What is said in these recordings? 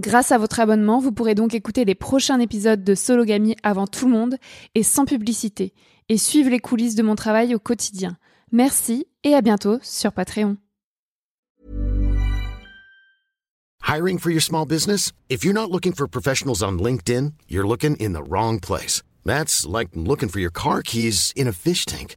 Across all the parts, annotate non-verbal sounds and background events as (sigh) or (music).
Grâce à votre abonnement, vous pourrez donc écouter les prochains épisodes de Sologamy avant tout le monde et sans publicité, et suivre les coulisses de mon travail au quotidien. Merci et à bientôt sur Patreon. Hiring for your small business? If you're not looking for professionals on LinkedIn, you're looking in the wrong place. That's like looking for your car keys in a fish tank.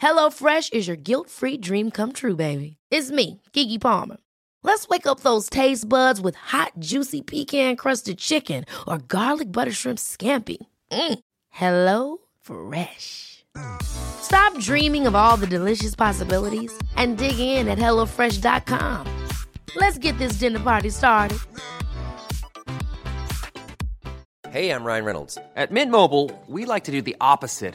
HelloFresh is your guilt-free dream come true, baby. It's me, Gigi Palmer. Let's wake up those taste buds with hot, juicy pecan-crusted chicken or garlic butter shrimp scampi. Mm. Hello Fresh. Stop dreaming of all the delicious possibilities and dig in at HelloFresh.com. Let's get this dinner party started. Hey, I'm Ryan Reynolds. At Mint Mobile, we like to do the opposite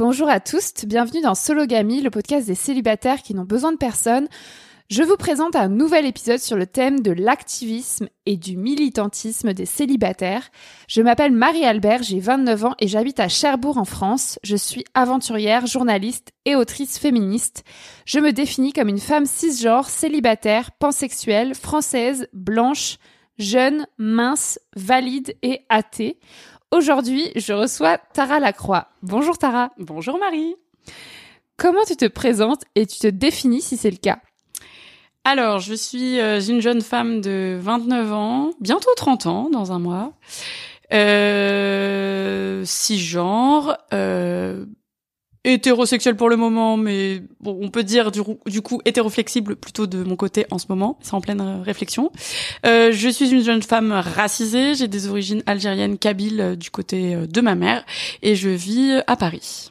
Bonjour à tous, bienvenue dans Sologamy, le podcast des célibataires qui n'ont besoin de personne. Je vous présente un nouvel épisode sur le thème de l'activisme et du militantisme des célibataires. Je m'appelle Marie-Albert, j'ai 29 ans et j'habite à Cherbourg en France. Je suis aventurière, journaliste et autrice féministe. Je me définis comme une femme cisgenre, célibataire, pansexuelle, française, blanche, jeune, mince, valide et athée. Aujourd'hui, je reçois Tara Lacroix. Bonjour Tara. Bonjour Marie. Comment tu te présentes et tu te définis si c'est le cas? Alors, je suis euh, une jeune femme de 29 ans, bientôt 30 ans dans un mois. Euh, cisgenre, euh, hétérosexuel pour le moment, mais bon, on peut dire du, coup hétéroflexible plutôt de mon côté en ce moment. C'est en pleine euh, réflexion. Euh, je suis une jeune femme racisée. J'ai des origines algériennes, kabyles euh, du côté euh, de ma mère, et je vis à Paris.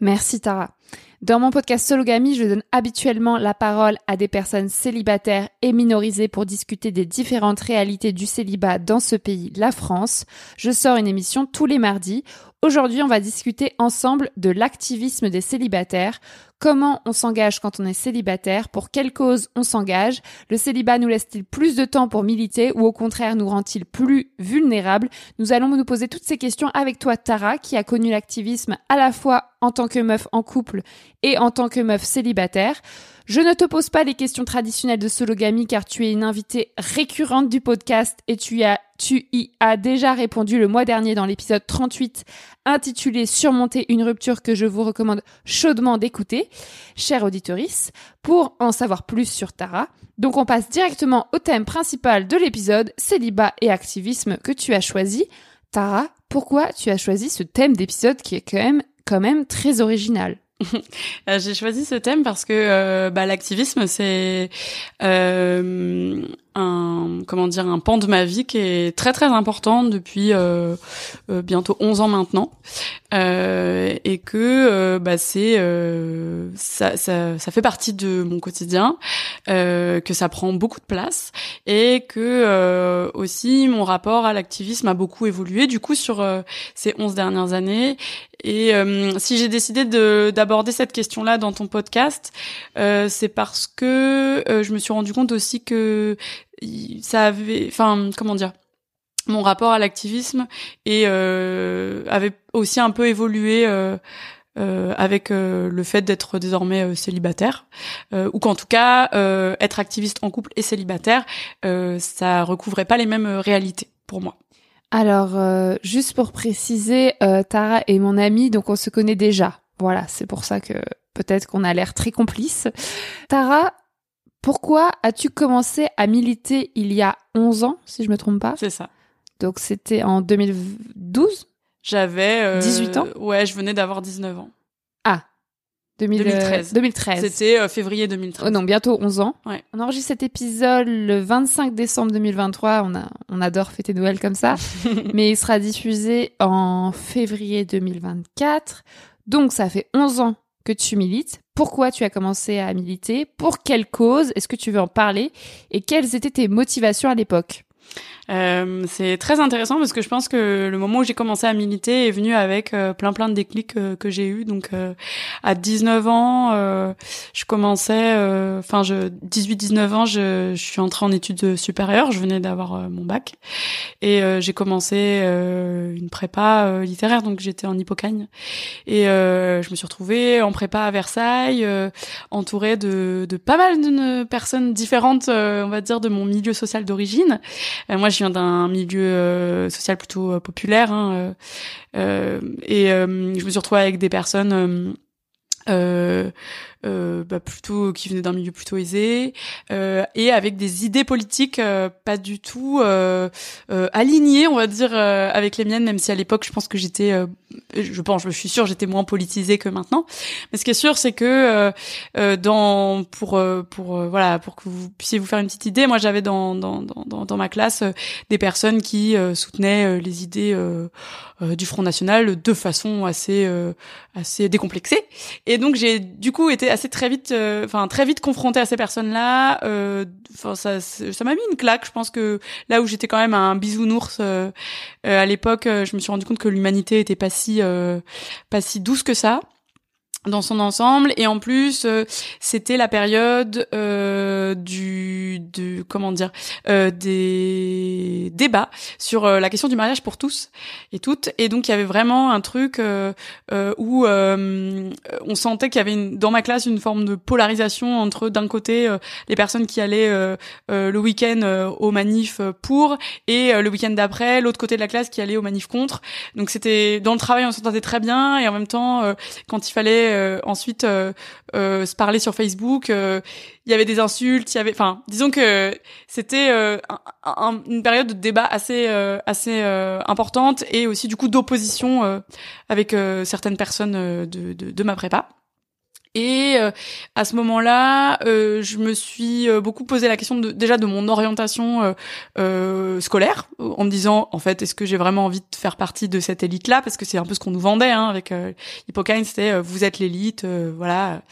Merci Tara. Dans mon podcast Sologamy, je donne habituellement la parole à des personnes célibataires et minorisées pour discuter des différentes réalités du célibat dans ce pays, la France. Je sors une émission tous les mardis. Aujourd'hui, on va discuter ensemble de l'activisme des célibataires, comment on s'engage quand on est célibataire, pour quelle cause on s'engage, le célibat nous laisse-t-il plus de temps pour militer ou au contraire nous rend-il plus vulnérables? Nous allons nous poser toutes ces questions avec toi Tara, qui a connu l'activisme à la fois en tant que meuf en couple et en tant que meuf célibataire. Je ne te pose pas les questions traditionnelles de sologamy car tu es une invitée récurrente du podcast et tu, y as déjà répondu le mois dernier dans l'épisode 38 intitulé Surmonter une rupture que je vous recommande chaudement d'écouter, chère auditorice, pour en savoir plus sur Tara. Donc on passe directement au thème principal de l'épisode, célibat et activisme que tu as choisi. Tara, pourquoi tu as choisi ce thème d'épisode qui est quand même, quand même très original? (laughs) j'ai choisi ce thème parce que euh, bah, l'activisme c'est euh, un comment dire un pan de ma vie qui est très très important depuis euh, euh bientôt 11 ans maintenant. Euh, et que bah c'est ça, ça, ça fait partie de mon quotidien que ça prend beaucoup de place et que aussi mon rapport à l'activisme a beaucoup évolué du coup sur ces 11 dernières années. Et si j'ai décidé de d'aborder cette question là dans ton podcast c'est parce que je me suis rendu compte aussi que ça avait, enfin, comment dire, mon rapport à l'activisme et euh, avait aussi un peu évolué. Euh, euh, avec euh, le fait d'être désormais euh, célibataire, ou qu'en tout cas être activiste en couple et célibataire, ça recouvrait pas les mêmes réalités pour moi. Alors, juste pour préciser, Tara est mon amie, donc on se connaît déjà. Voilà, c'est pour ça que peut-être qu'on a l'air très complices. Tara, pourquoi as-tu commencé à militer il y a 11 ans, si je me trompe pas? C'est ça. Donc c'était en 2012 J'avais 18 euh, ans? Ouais, je venais d'avoir 19 ans. Ah. 2013. 2013. C'était euh, février 2013. Oh non, bientôt 11 ans. Ouais. On enregistre cet épisode le 25 décembre 2023. On, a, on adore fêter Noël comme ça. (laughs) Mais il sera diffusé en février 2024. Donc ça fait 11 ans que tu milites, pourquoi tu as commencé à militer, pour quelle cause, est-ce que tu veux en parler et quelles étaient tes motivations à l'époque? Euh, c'est très intéressant parce que je pense que le moment où j'ai commencé à militer est venu avec euh, plein plein de déclics euh, que j'ai eu. Donc à 19 ans, je commençais, enfin je 18-19 ans, je, je, suis entrée en études supérieures. Je venais d'avoir mon bac et j'ai commencé une prépa littéraire. Donc j'étais en Hippocagne et je me suis retrouvée en prépa à Versailles, entourée de, de pas mal de personnes différentes, on va dire, de mon milieu social d'origine. Moi je viens d'un milieu euh, social plutôt euh, populaire hein, euh, et je me suis retrouvée avec des personnes euh, euh, bah, plutôt qui venait d'un milieu plutôt aisé euh, et avec des idées politiques euh, pas du tout euh, euh, alignées on va dire avec les miennes même si à l'époque je pense que j'étais je pense je suis sûre j'étais moins politisée que maintenant. Mais ce qui est sûr c'est que dans pour pour voilà pour que vous puissiez vous faire une petite idée moi j'avais dans dans, dans dans ma classe des personnes qui soutenaient les idées du Front National de façon assez assez décomplexée. Et donc j'ai du coup été assez très vite, euh, enfin très vite confrontée à ces personnes-là. Euh, enfin ça, ça m'a mis une claque. Je pense que là où j'étais quand même un bisounours euh, à l'époque, je me suis rendu compte que l'humanité était pas si pas si douce que ça dans son ensemble. Et en plus euh, c'était la période euh, du de comment dire euh, des débats sur euh, la question du mariage pour tous et toutes. Et donc il y avait vraiment un truc euh, où on sentait qu'il y avait une, dans ma classe une forme de polarisation entre d'un côté les personnes qui allaient le week-end au manif pour et le week-end d'après l'autre côté de la classe qui allait au manif contre. Donc c'était dans le travail on s'entendait très bien. Et en même temps quand il fallait euh, ensuite euh, euh, se parler sur Facebook. Il y avait des insultes, il y avait, enfin, disons que c'était une période de débat assez assez importante et aussi du coup d'opposition avec certaines personnes de, de, de ma prépa. Et euh, à ce moment-là, euh, je me suis euh, beaucoup posé la question de, déjà de mon orientation scolaire, en me disant en fait est-ce que j'ai vraiment envie de faire partie de cette élite-là? Parce que c'est un peu ce qu'on nous vendait hein, avec Hippocane, c'était vous êtes l'élite, voilà.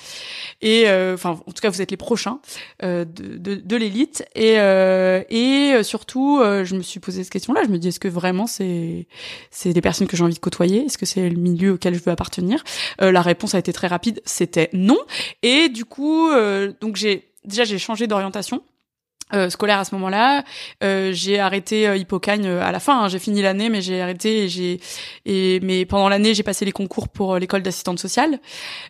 Et enfin en tout cas vous êtes les prochains de, de, de l'élite. Et et surtout je me suis posé cette question-là. Je me dis est-ce que vraiment c'est c'est des personnes que j'ai envie de côtoyer? Est-ce que c'est le milieu auquel je veux appartenir? La réponse a été très rapide. C'était non. Et du coup, euh, donc j'ai déjà j'ai changé d'orientation. Euh, scolaire à ce moment-là. Euh, j'ai arrêté euh, Hippocagne à la fin. Hein. j'ai fini l'année, mais j'ai arrêté. Et j'ai et mais pendant l'année, j'ai passé les concours pour l'école d'assistante sociale.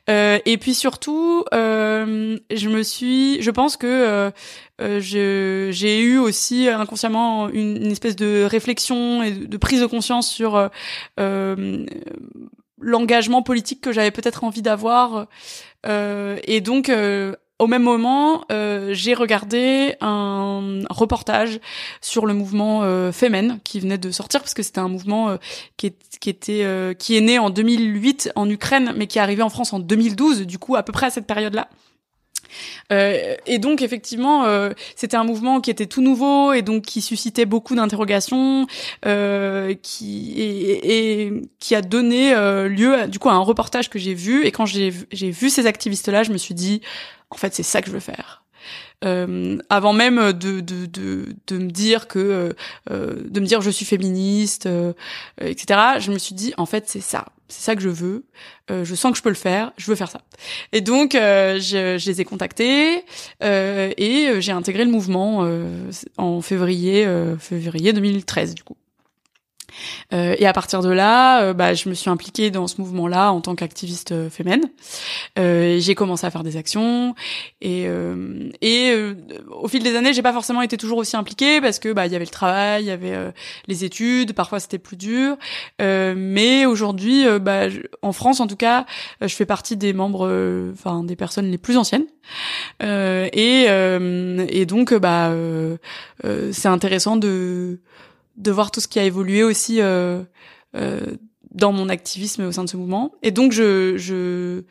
et puis surtout, je me suis, je pense que j'ai eu aussi inconsciemment une, une, espèce de réflexion et de prise de conscience sur l'engagement politique que j'avais peut-être envie d'avoir. Euh, et donc, euh, au même moment, euh, j'ai regardé un reportage sur le mouvement euh, Femen qui venait de sortir parce que c'était un mouvement euh, qui, est, qui était euh, qui est né en 2008 en Ukraine mais qui est arrivé en France en 2012 du coup à peu près à cette période-là. Euh, et donc effectivement, euh, c'était un mouvement qui était tout nouveau et donc qui suscitait beaucoup d'interrogations, euh, qui et, et, qui a donné lieu à, du coup à un reportage que j'ai vu. Et quand j'ai j'ai vu ces activistes-là, je me suis dit, en fait, c'est ça que je veux faire. Euh, avant même de, de, de, de, me dire que euh, de me dire je suis féministe euh, etc je me suis dit en fait c'est ça. C'est ça que je veux. Je sens que je peux le faire. Je veux faire ça. Et donc je, je, les ai contactés et j'ai intégré le mouvement en février février 2013 du coup euh, et à partir de là, euh, bah, je me suis impliquée dans ce mouvement-là en tant qu'activiste euh, féminine. Euh, j'ai commencé à faire des actions et, et au fil des années, j'ai pas forcément été toujours aussi impliquée parce que bah il y avait le travail, il y avait les études, parfois c'était plus dur. mais aujourd'hui, bah, en France en tout cas, je fais partie des membres, enfin des personnes les plus anciennes. et, et donc bah c'est intéressant de de voir tout ce qui a évolué aussi euh, euh, dans mon activisme au sein de ce mouvement. Et donc je, je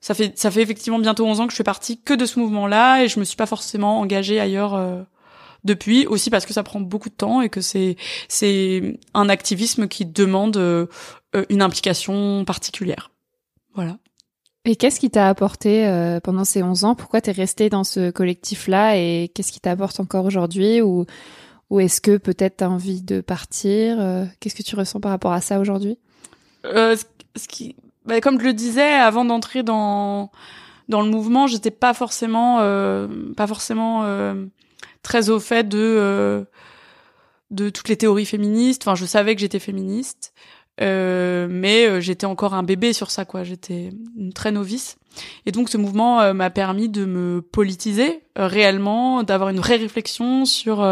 ça fait ça fait effectivement bientôt 11 ans que je fais partie que de ce mouvement-là et je me suis pas forcément engagée ailleurs euh, depuis aussi parce que ça prend beaucoup de temps et que c'est c'est un activisme qui demande euh, une implication particulière. Voilà. Et qu'est-ce qui t'a apporté euh, pendant ces 11 ans? Pourquoi t'es resté dans ce collectif-là et qu'est-ce qui t'apporte encore aujourd'hui? Ou ou est-ce que peut-être tu as envie de partir euh, Qu'est-ce que tu ressens par rapport à ça aujourd'hui? Euh, ce qui, bah, Comme je le disais, avant d'entrer dans dans le mouvement, j'étais pas forcément euh, pas forcément euh, très au fait de euh, de toutes les théories féministes. Enfin, je savais que j'étais féministe, euh, mais euh, j'étais encore un bébé sur ça, quoi. J'étais très novice. Et donc ce mouvement euh, m'a permis de me politiser réellement, d'avoir une vraie réflexion sur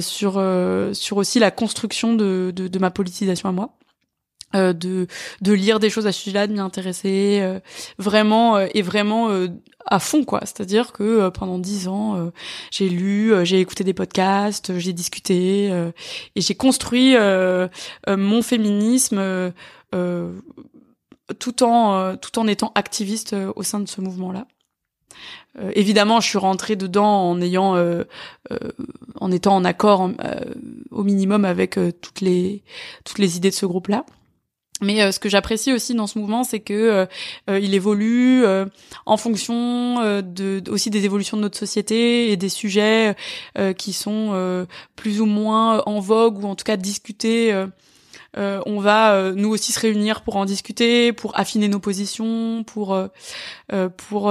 sur sur aussi la construction de, de, de ma politisation à moi. Euh, de de lire des choses à ce sujet-là, de m'y intéresser euh, vraiment euh, et vraiment à fond quoi. C'est-à-dire que pendant dix ans, j'ai lu, j'ai écouté des podcasts, j'ai discuté et j'ai construit mon féminisme tout en tout en étant activiste au sein de ce mouvement-là. évidemment, je suis rentrée dedans en ayant, en étant en accord au minimum avec toutes les toutes les idées de ce groupe-là. Mais euh, ce que j'apprécie aussi dans ce mouvement, c'est que euh, euh, il évolue en fonction de, aussi des évolutions de notre société et des sujets qui sont plus ou moins en vogue ou en tout cas discutés. on va nous aussi se réunir pour en discuter, pour affiner nos positions, pour pour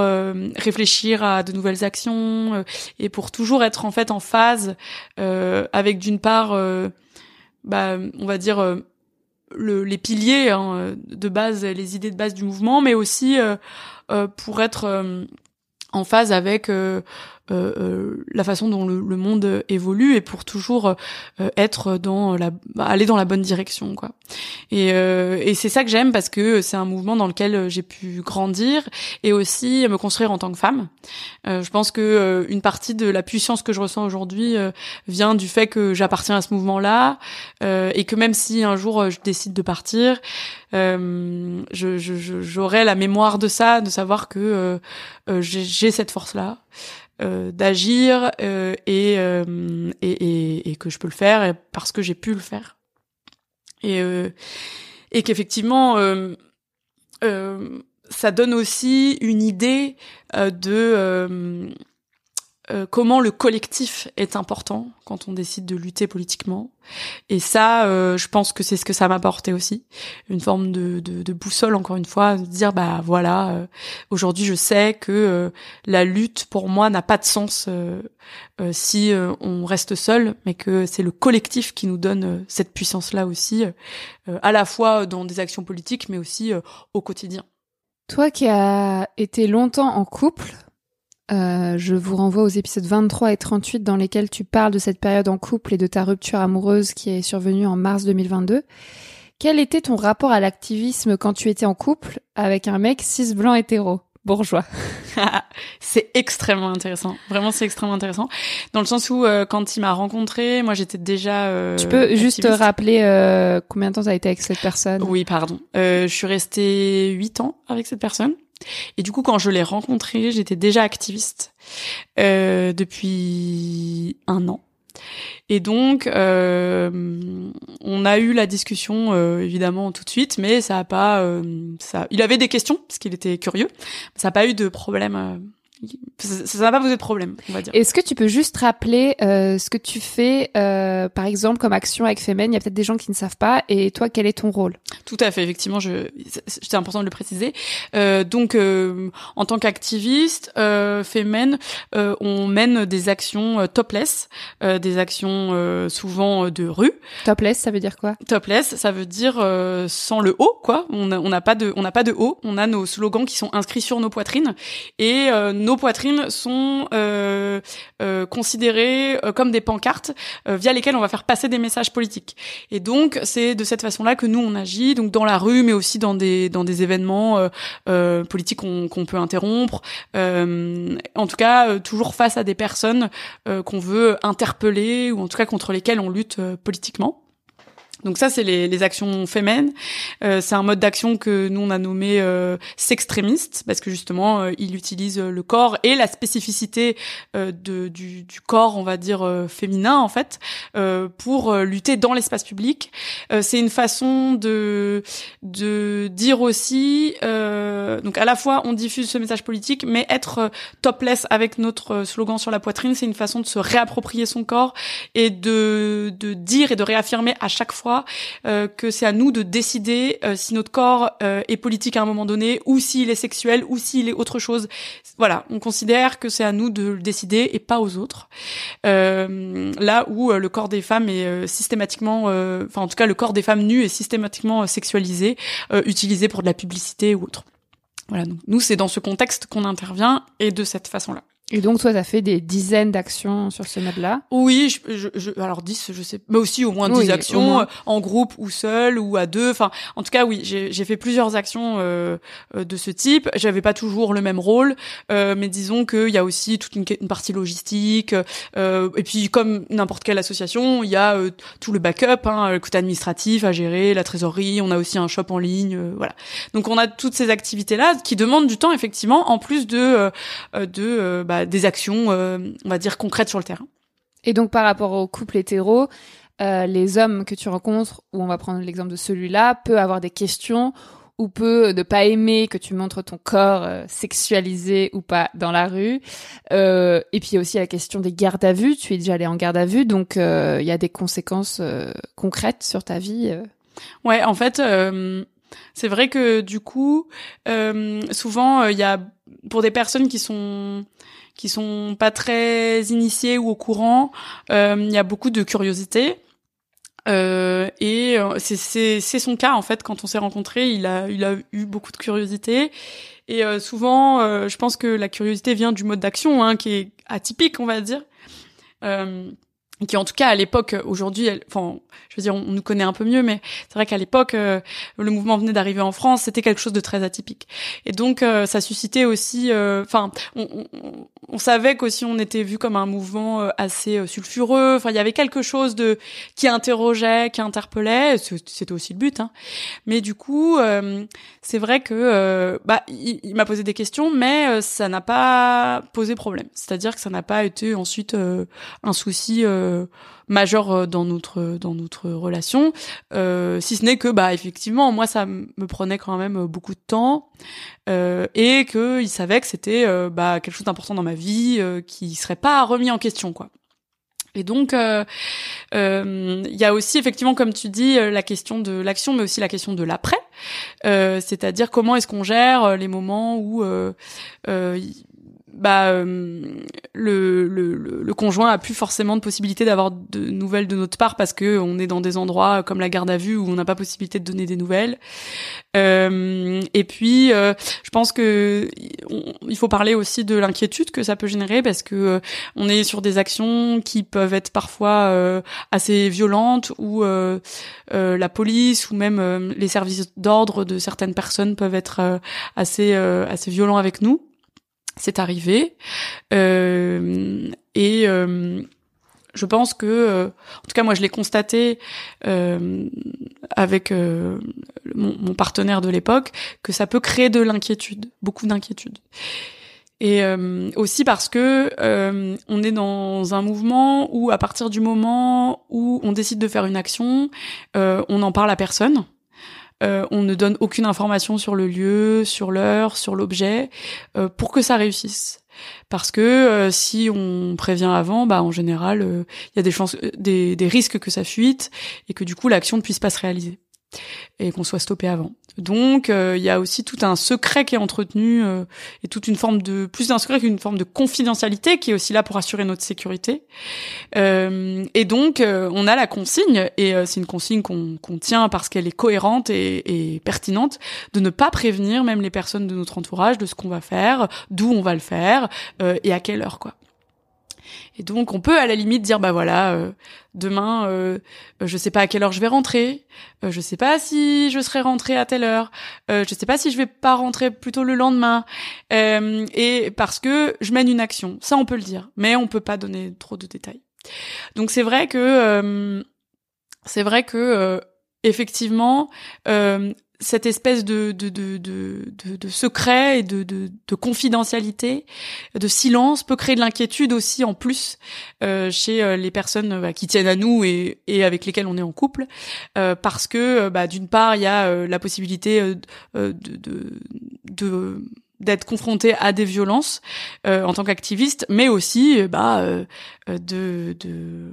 réfléchir à de nouvelles actions et pour toujours être en fait en phase avec d'une part, bah, on va dire le, les piliers hein, de base, les idées de base du mouvement, mais aussi euh, euh, pour être euh, en phase avec euh, euh, la façon dont le, monde évolue et pour toujours euh, être dans la aller dans la bonne direction quoi. Et, et c'est ça que j'aime parce que c'est un mouvement dans lequel j'ai pu grandir et aussi me construire en tant que femme. Je pense que une partie de la puissance que je ressens aujourd'hui vient du fait que j'appartiens à ce mouvement là et que même si un jour je décide de partir euh, j'aurai la mémoire de ça, de savoir que j'ai cette force là euh, d'agir euh, et, euh, et, et, et, que je peux le faire parce que j'ai pu le faire. Et, et qu'effectivement, ça donne aussi une idée de euh, comment le collectif est important quand on décide de lutter politiquement. Et ça, euh, je pense que c'est ce que ça m'a apporté aussi, une forme de, de, de, boussole encore une fois, de dire bah voilà, euh, aujourd'hui je sais que la lutte pour moi n'a pas de sens si on reste seul, mais que c'est le collectif qui nous donne cette puissance-là aussi, à la fois dans des actions politiques, mais aussi au quotidien. Toi qui as été longtemps en couple, euh, je vous renvoie aux épisodes 23 et 38 dans lesquels tu parles de cette période en couple et de ta rupture amoureuse qui est survenue en mars 2022. Quel était ton rapport à l'activisme quand tu étais en couple avec un mec cis blanc hétéro? Bourgeois. (laughs) (laughs) c'est extrêmement intéressant. Vraiment, c'est extrêmement intéressant. Dans le sens où, euh, quand il m'a rencontré, moi, j'étais déjà. Euh, tu peux juste rappeler euh, combien de temps t'as été avec cette personne? Oui, pardon. Euh, je suis restée huit ans avec cette personne. Et du coup, quand je l'ai rencontré, j'étais déjà activiste euh, depuis un an. Et donc, euh, on a eu la discussion euh, évidemment tout de suite, mais ça a pas, euh, ça. Il avait des questions parce qu'il était curieux. Ça n'a pas eu de problème. Ça n'a pas posé de problème, on va dire. Est-ce que tu peux juste rappeler euh, ce que tu fais, euh, par exemple, comme action avec Femen? Il y a peut-être des gens qui ne savent pas. Et toi, quel est ton rôle? Tout à fait, effectivement, je, c'était important de le préciser. Euh, donc, euh, en tant qu'activiste, euh, Femen, euh, on mène des actions euh, topless, euh, des actions euh, souvent de rue. Topless, ça veut dire quoi? Topless, ça veut dire euh, sans le haut, quoi. On n'a pas de, on n'a pas de haut. On a nos slogans qui sont inscrits sur nos poitrines et euh, nos poitrines sont euh, euh, considérées euh, comme des pancartes via lesquelles on va faire passer des messages politiques. Et donc c'est de cette façon-là que nous on agit, donc dans la rue, mais aussi dans des dans des événements politiques qu'on peut interrompre. En tout cas, toujours face à des personnes qu'on veut interpeller ou en tout cas contre lesquelles on lutte politiquement. Donc ça, c'est les, les actions féminines. Euh, c'est un mode d'action que nous on a nommé euh, sextrémiste parce que justement, euh, il utilise euh, le corps et la spécificité euh, de, du, du corps, on va dire féminin en fait, pour lutter dans l'espace public. C'est une façon de de dire aussi, donc à la fois on diffuse ce message politique, mais être topless avec notre slogan sur la poitrine, c'est une façon de se réapproprier son corps et de de dire et de réaffirmer à chaque fois euh, que c'est à nous de décider euh, si notre corps euh, est politique à un moment donné ou s'il est sexuel ou s'il est autre chose. Voilà, on considère que c'est à nous de le décider et pas aux autres. Là où le corps des femmes est systématiquement, enfin en tout cas le corps des femmes nues est systématiquement sexualisé, utilisé pour de la publicité ou autre. Voilà, donc nous c'est dans ce contexte qu'on intervient et de cette façon-là. Et donc, toi, t'as fait des dizaines d'actions sur ce mode-là? Oui, je, je, je- alors 10, je sais, mais aussi au moins 10 Oui, actions moins. euh, en groupe ou seul ou à deux. Enfin, en tout cas, oui, j'ai fait plusieurs actions euh, euh, de ce type. J'avais pas toujours le même rôle, euh, mais disons qu'il y a aussi toute une, une partie logistique. euh, et puis, comme n'importe quelle association, il y a euh, tout le backup, hein, le côté administratif à gérer, la trésorerie. On a aussi un shop en ligne, euh, voilà. Donc, on a toutes ces activités-là qui demandent du temps, effectivement, en plus de euh, euh, de euh, bah, des actions, euh, on va dire concrètes sur le terrain. Et donc, par rapport au couple hétéro, euh, les hommes que tu rencontres, ou on va prendre l'exemple de celui-là, peut avoir des questions ou peut ne pas aimer que tu montres ton corps euh, sexualisé ou pas dans la rue. Euh, et puis il y a aussi la question des gardes à vue. Tu es déjà allé en garde à vue, donc il y a des conséquences concrètes sur ta vie. Ouais, en fait, c'est vrai que du coup, souvent, il y a pour des personnes qui sont qui sont pas très initiées ou au courant, euh, il y a beaucoup de curiosité. Euh, et euh, c'est son cas en fait. Quand on s'est rencontrés il a il a eu beaucoup de curiosité. Et euh, souvent euh, je pense que la curiosité vient du mode d'action hein, qui est atypique on va dire. Euh, qui en tout cas à l'époque aujourd'hui enfin je veux dire on, nous connaît un peu mieux mais c'est vrai qu'à l'époque euh, le mouvement venait d'arriver en France c'était quelque chose de très atypique. Et donc euh, ça suscitait aussi euh, enfin on, on- on, savait qu'aussi on était vu comme un mouvement assez sulfureux. Enfin il y avait quelque chose de qui interrogeait qui interpellait. C'était aussi le but hein. Mais du coup c'est vrai que bah il, m'a posé des questions mais ça n'a pas posé problème. C'est-à-dire que ça n'a pas été ensuite un souci majeur euh, dans notre dans notre relation euh, si ce n'est que bah effectivement moi ça me prenait quand même euh, beaucoup de temps euh, et que il savait que c'était euh, bah quelque chose d'important dans ma vie euh, qui serait pas remis en question quoi et donc, euh, euh, il y a aussi effectivement, comme tu dis, euh, la question de l'action, mais aussi la question de l'après. Euh, C'est-à-dire comment est-ce qu'on gère euh, les moments où euh, euh, bah euh, le, le, le, conjoint a plus forcément de possibilité d'avoir de nouvelles de notre part parce que on est dans des endroits comme la garde à vue où on n'a pas possibilité de donner des nouvelles. Euh, et puis, euh, je pense que il faut parler aussi de l'inquiétude que ça peut générer parce que euh, on est sur des actions qui peuvent être parfois assez violentes ou la police ou même les services d'ordre de certaines personnes peuvent être assez assez violents avec nous c'est arrivé. Euh, et euh, je pense que, euh, en tout cas moi je l'ai constaté avec mon, partenaire de l'époque, que ça peut créer de l'inquiétude, beaucoup d'inquiétude. Et aussi parce que on est dans un mouvement où à partir du moment où on décide de faire une action, on n'en parle à personne. Euh, on ne donne aucune information sur le lieu, sur l'heure, sur l'objet, euh, pour que ça réussisse. Parce que euh, si on prévient avant, bah en général, il y a des chances, des, des risques que ça fuite et que du coup l'action ne puisse pas se réaliser et qu'on soit stoppé avant. Donc euh, il y a aussi tout un secret qui est entretenu euh, et toute une forme de plus d'un secret qu'une forme de confidentialité qui est aussi là pour assurer notre sécurité. Euh, et donc on a la consigne et c'est une consigne qu'on tient parce qu'elle est cohérente et, et, pertinente de ne pas prévenir même les personnes de notre entourage de ce qu'on va faire, d'où on va le faire et à quelle heure quoi. Et donc on peut à la limite dire bah voilà euh, demain euh, je sais pas à quelle heure je vais rentrer, euh, je sais pas si je serai rentré à telle heure, euh, je sais pas si je vais pas rentrer plutôt le lendemain. Euh, et parce que je mène une action, ça on peut le dire, mais on peut pas donner trop de détails. Donc c'est vrai que c'est vrai que effectivement cette espèce de, de, de, de, de secret et de, de, de, confidentialité, de silence peut créer de l'inquiétude aussi en plus euh, chez euh, les personnes bah, qui tiennent à nous et, et avec lesquelles on est en couple, euh, parce que bah, d'une part il y a la possibilité de, de, de d'être confronté à des violences en tant qu'activiste, mais aussi bah de, de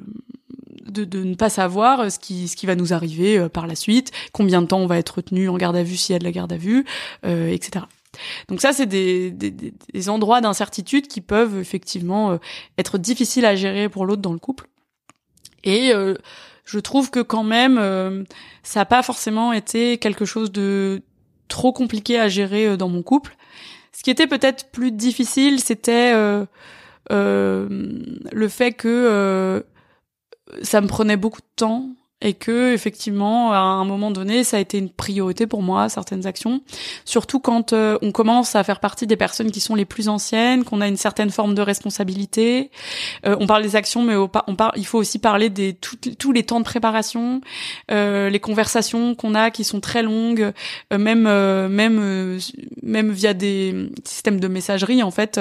de, de, ne pas savoir ce qui, ce qui va nous arriver euh, par la suite, combien de temps on va être retenu en garde à vue s'il y a de la garde à vue, euh, etc. Donc ça, c'est des, des, des, endroits d'incertitude qui peuvent effectivement euh, être difficiles à gérer pour l'autre dans le couple. Et euh, je trouve que quand même, ça n'a pas forcément été quelque chose de trop compliqué à gérer dans mon couple. Ce qui était peut-être plus difficile, c'était le fait que ça me prenait beaucoup de temps et que effectivement à un moment donné ça a été une priorité pour moi certaines actions. Surtout quand euh, on commence à faire partie des personnes qui sont les plus anciennes qu'on a une certaine forme de responsabilité. Euh, on parle des actions mais on parle il faut aussi parler des tous les temps de préparation euh, les conversations qu'on a qui sont très longues même même même via des systèmes de messagerie en fait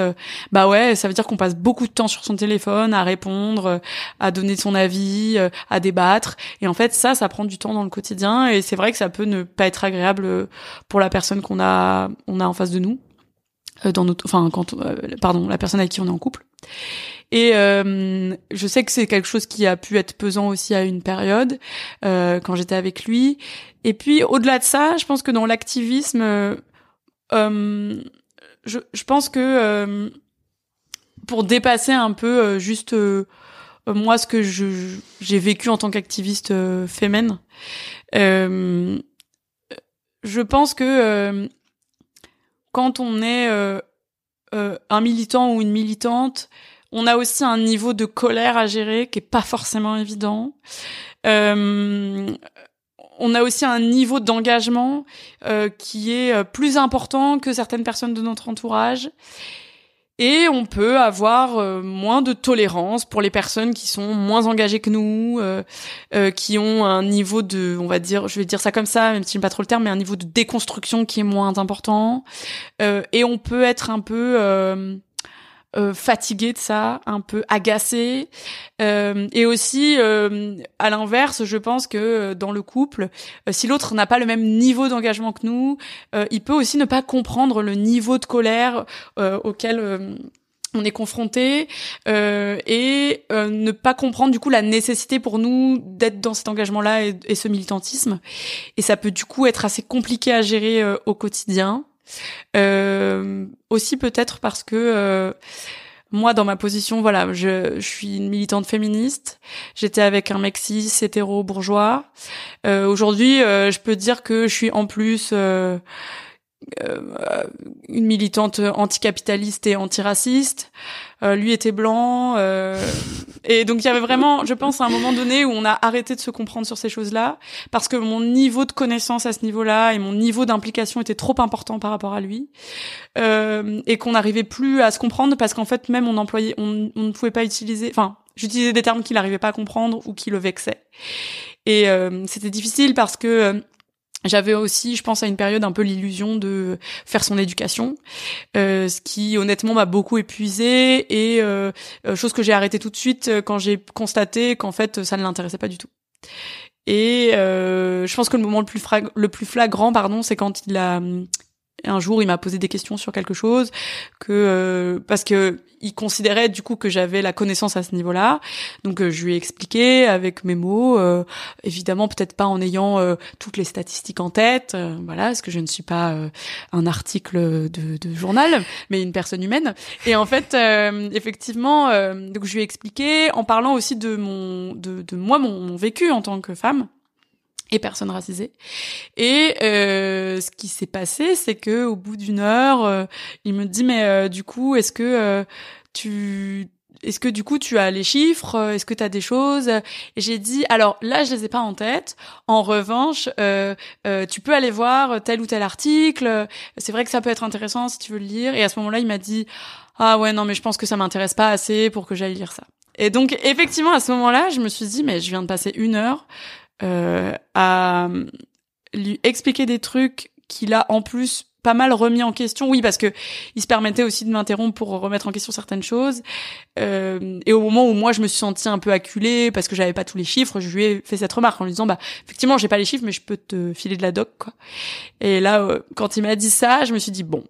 bah ouais ça veut dire qu'on passe beaucoup de temps sur son téléphone à répondre à donner son avis à débattre et en fait, ça, ça prend du temps dans le quotidien et c'est vrai que ça peut ne pas être agréable euh, pour la personne qu'on a, on a en face de nous, euh, dans notre, enfin, quand, euh, pardon, la personne avec qui on est en couple. Et je sais que c'est quelque chose qui a pu être pesant aussi à une période quand j'étais avec lui. Et puis au-delà de ça, je pense que dans l'activisme, je, pense que pour dépasser un peu juste euh, moi ce que je j'ai vécu en tant qu'activiste euh, féminine. Euh, je pense que euh, quand on est un militant ou une militante, on a aussi un niveau de colère à gérer qui est pas forcément évident. on a aussi un niveau d'engagement qui est plus important que certaines personnes de notre entourage. Et on peut avoir euh, moins de tolérance pour les personnes qui sont moins engagées que nous, euh, euh, qui ont un niveau de, on va dire, je vais dire ça comme ça, même si j'aime pas trop le terme, mais un niveau de déconstruction qui est moins important. et on peut être un peu euh, fatigué de ça, un peu agacé. Euh, et aussi, euh, à l'inverse, je pense que dans le couple, si l'autre n'a pas le même niveau d'engagement que nous, il peut aussi ne pas comprendre le niveau de colère auquel on est confronté et ne pas comprendre du coup la nécessité pour nous d'être dans cet engagement-là et, et, ce militantisme. Et ça peut du coup être assez compliqué à gérer au quotidien. Euh, aussi peut-être parce que euh, moi, dans ma position, voilà, je, je suis une militante féministe. J'étais avec un mec cis, hétéro, bourgeois. Euh, Aujourd'hui, euh, je peux dire que je suis en plus euh, euh, une militante anticapitaliste et antiraciste. Euh, lui était blanc. Euh, et donc il y avait vraiment, je pense, à un moment donné où on a arrêté de se comprendre sur ces choses-là, parce que mon niveau de connaissance à ce niveau-là et mon niveau d'implication était trop important par rapport à lui, euh, et qu'on n'arrivait plus à se comprendre parce qu'en fait même on employait, on, on ne pouvait pas utiliser, enfin j'utilisais des termes qu'il n'arrivait pas à comprendre ou qui le vexaient. Et euh, c'était difficile parce que euh, j'avais aussi, je pense, à une période un peu l'illusion de faire son éducation, euh, ce qui honnêtement m'a beaucoup épuisée et euh, euh chose que j'ai arrêté tout de suite quand j'ai constaté qu'en fait ça ne l'intéressait pas du tout. Et je pense que le moment le plus, le plus flagrant, pardon, c'est quand il a un jour, il m'a posé des questions sur quelque chose que euh, parce que il considérait du coup que j'avais la connaissance à ce niveau-là. Donc euh, je lui ai expliqué avec mes mots, euh, évidemment peut-être pas en ayant euh, toutes les statistiques en tête, euh, voilà, parce que je ne suis pas un article de, de, journal, mais une personne humaine. Et en fait, effectivement, donc je lui ai expliqué en parlant aussi de mon de, de moi mon, mon vécu en tant que femme et personnes racisées. Et euh, ce qui s'est passé, c'est que au bout d'une heure, euh, il me dit mais euh, du coup, est-ce que euh, tu est-ce que du coup tu as les chiffres Est-ce que tu as des choses? Et j'ai dit alors là je les ai pas en tête. En revanche, euh, euh, tu peux aller voir tel ou tel article. C'est vrai que ça peut être intéressant si tu veux le lire. Et à ce moment-là, il m'a dit ah ouais non mais je pense que ça m'intéresse pas assez pour que j'aille lire ça. Et donc effectivement à ce moment-là, je me suis dit mais je viens de passer une heure euh, à lui expliquer des trucs qu'il a en plus pas mal remis en question. Oui, parce que il se permettait aussi de m'interrompre pour remettre en question certaines choses. Euh, et au moment où moi je me suis sentie un peu acculée parce que j'avais pas tous les chiffres, je lui ai fait cette remarque en lui disant bah effectivement j'ai pas les chiffres mais je peux te filer de la doc quoi. Et là euh, quand il m'a dit ça, je me suis dit bon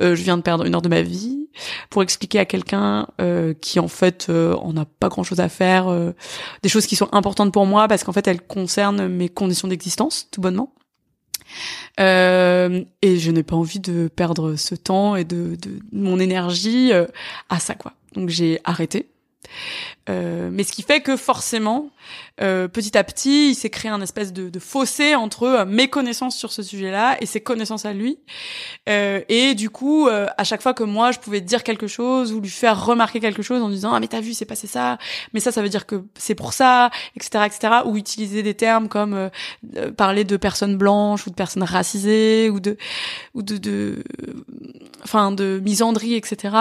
euh, je viens de perdre une heure de ma vie pour expliquer à quelqu'un euh, qui en fait euh, en a pas grand chose à faire euh, des choses qui sont importantes pour moi parce qu'en fait elles concernent mes conditions d'existence tout bonnement. Euh, et je n'ai pas envie de perdre ce temps et de, de mon énergie à ça quoi. Donc j'ai arrêté mais ce qui fait que forcément euh, petit à petit, il s'est créé un espèce de, de fossé entre euh, mes connaissances sur ce sujet-là et ses connaissances à lui. Euh, et du coup, euh, à chaque fois que moi, je pouvais dire quelque chose ou lui faire remarquer quelque chose en disant ah mais t'as vu, c'est passé ça, mais ça, ça veut dire que c'est pour ça, etc., etc. Ou utiliser des termes comme euh, parler de personnes blanches ou de personnes racisées ou de ou de, de enfin de misandrie, etc.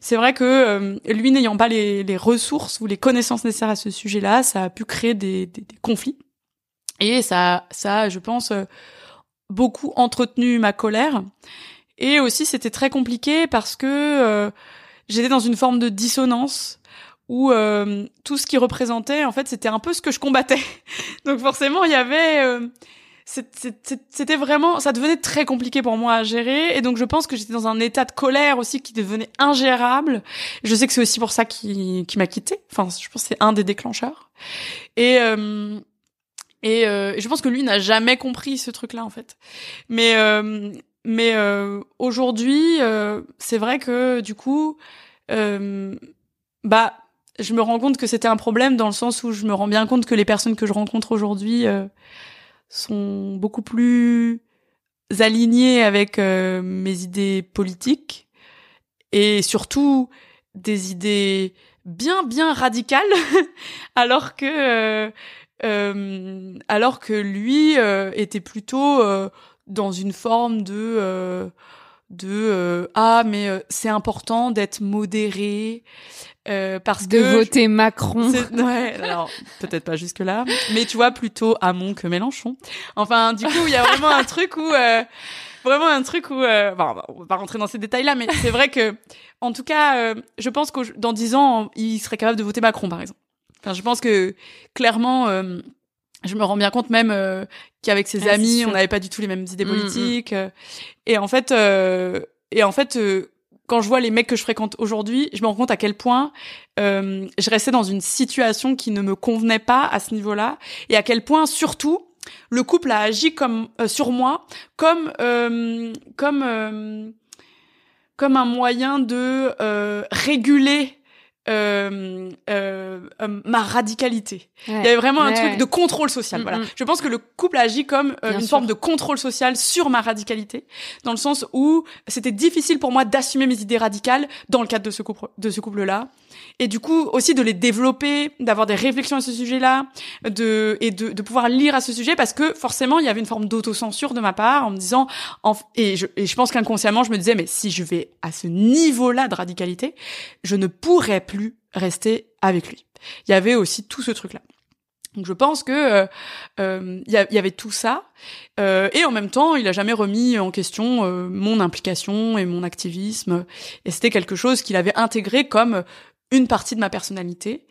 C'est vrai que lui n'ayant pas les, les ressources ou les connaissances nécessaires à ce sujet-là, ça a pu créer des, conflits. Et ça, ça, je pense, euh, beaucoup entretenu ma colère. Et aussi, c'était très compliqué parce que euh, j'étais dans une forme de dissonance où euh, tout ce qui représentait, en fait, c'était un peu ce que je combattais. (laughs) Donc forcément, il y avait... Euh, c'était vraiment, ça devenait très compliqué pour moi à gérer, et donc je pense que j'étais dans un état de colère aussi qui devenait ingérable. Je sais que c'est aussi pour ça qu'il qui m'a quitté. Enfin, je pense que c'est un des déclencheurs. Et euh, et, euh, je pense que lui n'a jamais compris ce truc-là en fait. Mais euh, mais euh, aujourd'hui, euh, c'est vrai que du coup, euh, bah je me rends compte que c'était un problème dans le sens où je me rends bien compte que les personnes que je rencontre aujourd'hui sont beaucoup plus alignés avec euh, mes idées politiques et surtout des idées bien bien radicales (laughs) alors que euh, euh, alors que lui était plutôt dans une forme de de ah mais c'est important d'être modéré euh, parce de que voter Macron. Ouais, alors peut-être pas jusque là, mais tu vois plutôt Hamon que Mélenchon. Enfin, du coup, il y a vraiment un truc où euh, vraiment un truc où euh, bon, on va pas rentrer dans ces détails là, mais c'est vrai que en tout cas, euh, je pense que dans dix ans, il serait capable de voter Macron par exemple. Enfin, je pense que clairement euh, je me rends bien compte même euh, qu'avec ses Ah, amis, on n'avait pas du tout les mêmes idées Mm, mm. politiques. euh, et en fait, euh, et en fait, euh, quand je vois les mecs que je fréquente aujourd'hui, je me rends compte à quel point euh, je restais dans une situation qui ne me convenait pas à ce niveau-là, et à quel point surtout le couple a agi comme euh, sur moi comme euh, comme euh, comme un moyen de réguler euh, euh, ma radicalité. Il y avait vraiment un truc de contrôle social. Voilà. Je pense que le couple agit comme une forme de contrôle social sur ma radicalité, dans le sens où c'était difficile pour moi d'assumer mes idées radicales dans le cadre de ce couple de ce couple-là et du coup aussi de les développer, d'avoir des réflexions à ce sujet-là, de et de, de pouvoir lire à ce sujet parce que forcément il y avait une forme d'autocensure de ma part en me disant et je et je pense qu'inconsciemment je me disais mais si je vais à ce niveau-là de radicalité, je ne pourrais plus rester avec lui. Il y avait aussi tout ce truc-là. Donc je pense que euh, euh, il y, avait tout ça euh, et en même temps il a jamais remis en question mon implication et mon activisme et c'était quelque chose qu'il avait intégré comme une partie de ma personnalité.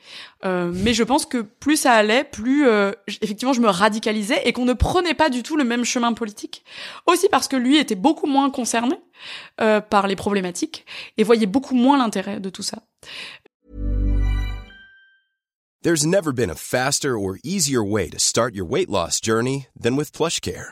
Euh, mais je pense que plus ça allait, plus euh, effectivement je me radicalisais et qu'on ne prenait pas du tout le même chemin politique. Aussi parce que lui était beaucoup moins concerné euh, par les problématiques et voyait beaucoup moins l'intérêt de tout ça. There's never been a faster or easier way to start your weight loss journey than with PlushCare.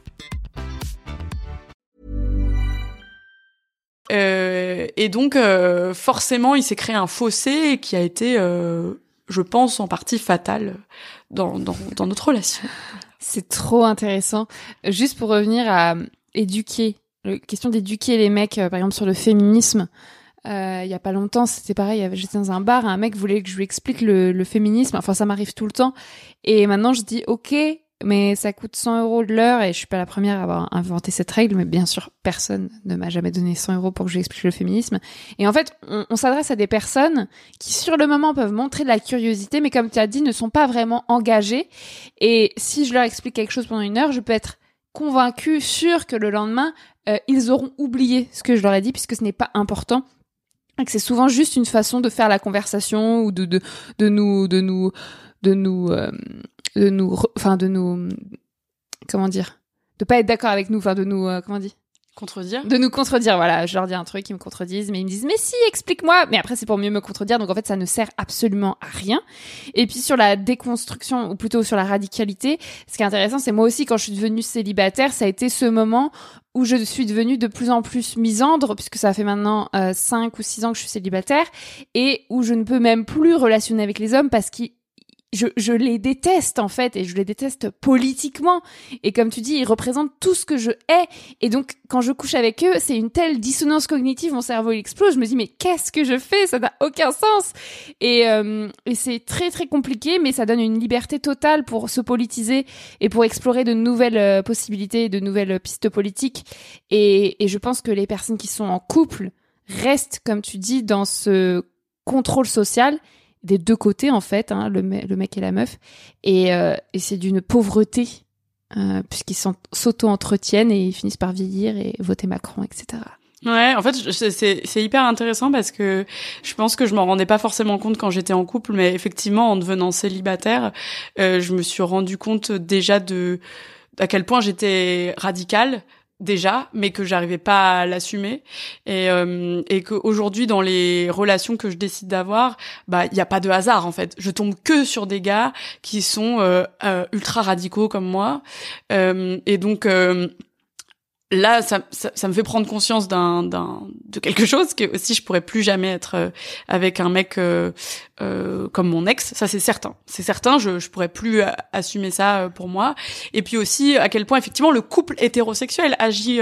Euh, et donc, euh, forcément, il s'est créé un fossé qui a été, euh, je pense, en partie fatal dans, notre relation. C'est trop intéressant. Juste pour revenir à éduquer, la question d'éduquer les mecs, par exemple, sur le féminisme. il y a pas longtemps, c'était pareil, j'étais dans un bar, un mec voulait que je lui explique le féminisme. Enfin, ça m'arrive tout le temps. Et maintenant, je dis, ok, mais ça coûte 100 euros de l'heure et je suis pas la première à avoir inventé cette règle, mais bien sûr, personne ne m'a jamais donné 100 euros pour que je lui explique le féminisme. Et en fait, on, s'adresse à des personnes qui, sur le moment, peuvent montrer de la curiosité, mais comme tu as dit, ne sont pas vraiment engagées. Et si je leur explique quelque chose pendant une heure, je peux être convaincue, sûre que le lendemain, euh, ils auront oublié ce que je leur ai dit, puisque ce n'est pas important et que c'est souvent juste une façon de faire la conversation ou de de, de nous de nous de nous euh, de nous enfin de nous comment dire de pas être d'accord avec nous enfin de nous euh, comment dit? Contredire. De nous contredire voilà. Je leur dis un truc ils me contredisent mais ils me disent mais si explique-moi. Mais après c'est pour mieux me contredire. Donc en fait ça ne sert absolument à rien. Et puis sur la déconstruction ou plutôt sur la radicalité ce qui est intéressant c'est moi aussi quand je suis devenue célibataire ça a été ce moment où je suis devenue de plus en plus misandre, puisque ça fait maintenant euh, 5 ou 6 ans que je suis célibataire, et où je ne peux même plus relationner avec les hommes parce qu'ils je, je, les déteste en fait et je les déteste politiquement. Et comme tu dis ils représentent tout ce que je hais. Et donc quand je couche avec eux c'est une telle dissonance cognitive mon cerveau explose. Je me dis mais qu'est-ce que je fais? Ça n'a aucun sens. Et, euh, et c'est très très compliqué mais ça donne une liberté totale pour se politiser et pour explorer de nouvelles euh, possibilités de nouvelles pistes politiques. Et, et je pense que les personnes qui sont en couple restent comme tu dis dans ce contrôle social des deux côtés en fait, hein, le, mec et la meuf, et, euh, et c'est d'une pauvreté euh, puisqu'ils s'auto-entretiennent et ils finissent par vieillir et voter Macron, etc. Ouais, en fait, c'est hyper intéressant parce que je pense que je m'en rendais pas forcément compte quand j'étais en couple, mais effectivement, en devenant célibataire, euh, je me suis rendu compte déjà de à quel point j'étais radicale déjà, mais que j'arrivais pas à l'assumer et euh, et qu'aujourd'hui dans les relations que je décide d'avoir, bah il y a pas de hasard en fait. Je tombe que sur des gars qui sont euh, euh ultra radicaux comme moi euh, et donc là, ça, ça, ça, me fait prendre conscience d'un, d'un, de quelque chose que aussi je pourrais plus jamais être euh, avec un mec euh, euh, comme mon ex. Ça, c'est certain. C'est certain. Je, je pourrais plus assumer ça pour moi. Et puis aussi à quel point effectivement le couple hétérosexuel agit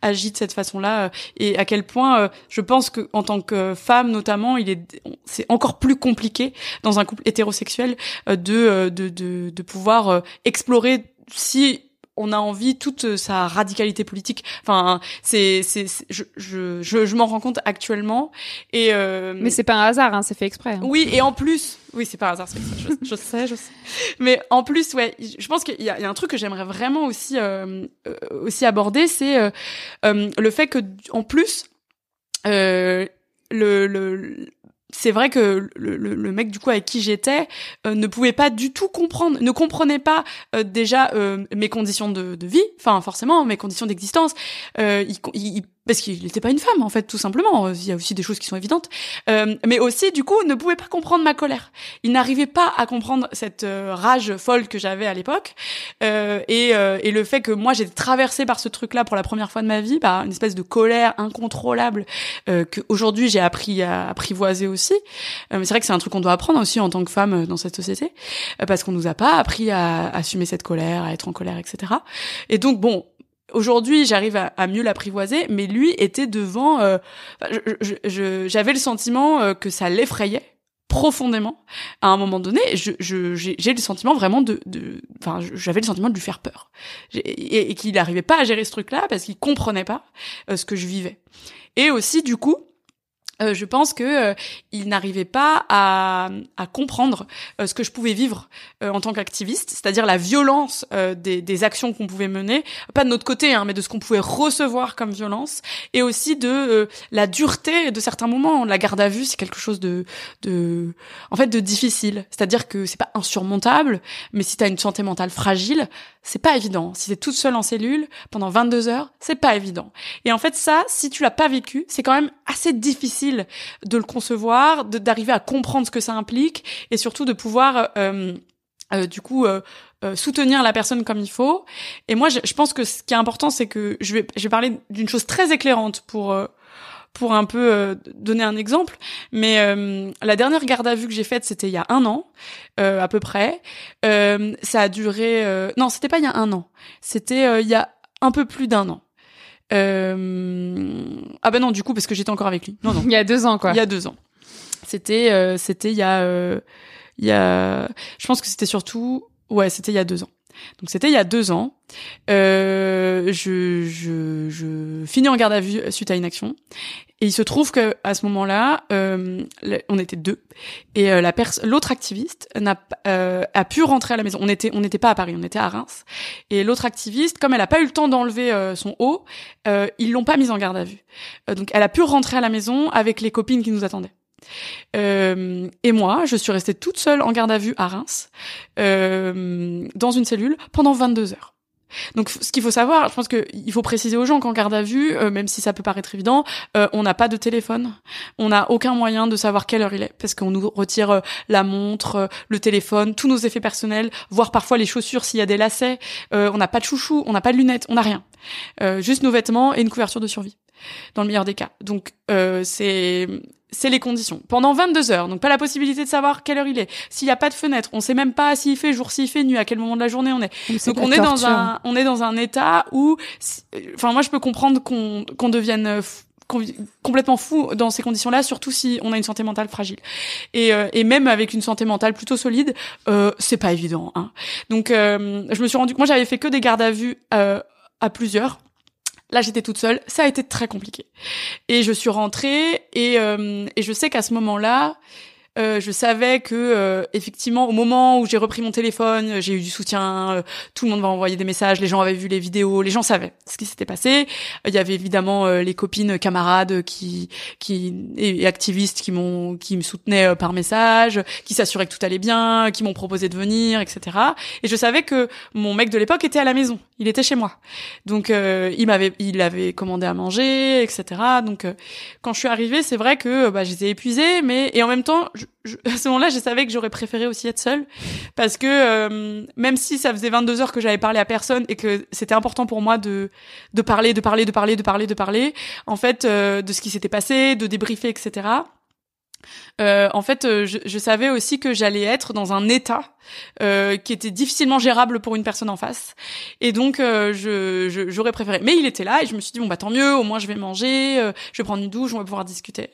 agit de cette façon-là et à quel point je pense que en tant que femme notamment, il est c'est encore plus compliqué dans un couple hétérosexuel de de de, de pouvoir explorer si on a envie toute euh, sa radicalité politique. Enfin, c'est, c'est, je, je, je, m'en rends compte actuellement. Et euh, mais c'est pas un hasard, hein, c'est fait exprès. Hein. Oui, et en plus, oui, c'est pas un hasard, c'est je, je, sais, je sais. Mais en plus, ouais, je pense qu'il y, y a, un truc que j'aimerais vraiment aussi euh, euh aussi aborder, c'est euh, le fait que en plus, le, le c'est vrai que le, mec du coup avec qui j'étais euh, ne pouvait pas du tout comprendre, ne comprenait pas euh, déjà euh, mes conditions de, vie, enfin forcément mes conditions d'existence. Parce qu'il n'était pas une femme en fait tout simplement. Il y a aussi des choses qui sont évidentes. Euh, mais aussi du coup ne pouvait pas comprendre ma colère. Il n'arrivait pas à comprendre cette euh, rage folle que j'avais à l'époque. Euh, et, euh, et le fait que moi j'étais traversée par ce truc là pour la première fois de ma vie par une espèce de colère incontrôlable euh, que aujourd'hui j'ai appris à apprivoiser aussi. Mais c'est vrai que c'est un truc qu'on doit apprendre aussi en tant que femme dans cette société parce qu'on nous a pas appris à assumer cette colère à être en colère etc et donc bon Aujourd'hui, j'arrive à, mieux l'apprivoiser, mais lui était devant. Euh, j'avais le sentiment euh, que ça l'effrayait profondément à un moment donné. J'ai le sentiment vraiment de, enfin, j'avais le sentiment de lui faire peur et, qu'il n'arrivait pas à gérer ce truc-là parce qu'il comprenait pas euh, ce que je vivais. Et aussi, du coup, euh, je pense que euh, il n'arrivait pas à, à comprendre euh, ce que je pouvais vivre en tant qu'activiste, c'est-à-dire la violence des, des, actions qu'on pouvait mener, pas de notre côté, hein, mais de ce qu'on pouvait recevoir comme violence, et aussi de la dureté de certains moments. La garde à vue, c'est quelque chose de, de, en fait, de difficile. C'est-à-dire que c'est pas insurmontable, mais si tu as une santé mentale fragile, c'est pas évident. Si t'es toute seule en cellule pendant 22 heures, c'est pas évident. Et en fait, ça, si tu l'as pas vécu, c'est quand même assez difficile de le concevoir, d'arriver à comprendre ce que ça implique, et surtout de pouvoir, euh, euh, du coup, euh, soutenir la personne comme il faut. Et moi, je, pense que ce qui est important, c'est que je vais, je vais parler d'une chose très éclairante pour pour un peu euh, donner un exemple. Mais euh, la dernière garde à vue que j'ai faite, c'était il y a un an, euh, à peu près. ça a duré... non, c'était pas il y a un an. C'était il y a un peu plus d'un an. Ah ben non, du coup, parce que j'étais encore avec lui. Non, non. (laughs) il y a deux ans, quoi. Il y a deux ans. C'était, c'était il y a, il y a. Je pense que c'était surtout, ouais, c'était il y a deux ans. Donc c'était il y a deux ans. Euh, je, je, je finis en garde à vue suite à une action. Et il se trouve que à ce moment-là, euh, on était deux et euh, la l'autre activiste n'a euh, a pu rentrer à la maison. On était on n'était pas à Paris, on était à Reims. Et l'autre activiste, comme elle a pas eu le temps d'enlever euh, son haut, ils l'ont pas mise en garde à vue. donc elle a pu rentrer à la maison avec les copines qui nous attendaient. Et moi, je suis restée toute seule en garde à vue à Reims, dans une cellule, pendant 22 heures. Donc, ce qu'il faut savoir, je pense qu'il faut préciser aux gens qu'en garde à vue, euh, même si ça peut paraître évident, euh, on n'a pas de téléphone, on n'a aucun moyen de savoir quelle heure il est, parce qu'on nous retire euh, la montre, le téléphone, tous nos effets personnels, voire parfois les chaussures s'il y a des lacets. on n'a pas de chouchou, on n'a pas de lunettes, on n'a rien, juste nos vêtements et une couverture de survie, dans le meilleur des cas. Donc, c'est c'est les conditions. Pendant 22 heures, donc pas la possibilité de savoir quelle heure il est. S'il n'y a pas de fenêtre, on sait même pas s'il fait jour, s'il fait nuit, à quel moment de la journée on est. donc on est dans un, on est dans un état où, enfin moi je peux comprendre qu'on qu'on devienne euh, complètement fou dans ces conditions-là, surtout si on a une santé mentale fragile. Et, euh, et même avec une santé mentale plutôt solide, euh, c'est pas évident. Hein. Donc euh, je me suis rendu, moi j'avais fait que des gardes à vue euh, à plusieurs Là, j'étais toute seule. Ça a été très compliqué. Et je suis rentrée et, euh, et je sais qu'à ce moment-là, euh, je savais que euh, effectivement au moment où j'ai repris mon téléphone, j'ai eu du soutien, tout le monde m'a envoyé des messages, les gens avaient vu les vidéos, les gens savaient ce qui s'était passé. Il y avait évidemment les copines, camarades qui qui et, activistes qui m'ont qui me soutenaient par message, qui s'assuraient que tout allait bien, qui m'ont proposé de venir, etc. Et je savais que mon mec de l'époque était à la maison Il était chez moi. Donc euh, il m'avait il avait commandé à manger, etc. Donc euh, quand je suis arrivée, c'est vrai que bah, j'étais épuisée, mais et en même temps, je, je- (laughs) à ce moment-là, je savais que j'aurais préféré aussi être seule parce que euh, même si ça faisait 22 heures que j'avais parlé à personne et que c'était important pour moi de de parler, de parler, de parler, de parler, de parler, en fait, euh, de ce qui s'était passé, de débriefer, etc. Euh, en fait, euh, je, je savais aussi que j'allais être dans un état euh, qui était difficilement gérable pour une personne en face, et donc euh, je, j'aurais préféré. Mais il était là, et je me suis dit bon bah tant mieux, au moins je vais manger, euh, je vais prendre une douche, on va pouvoir discuter.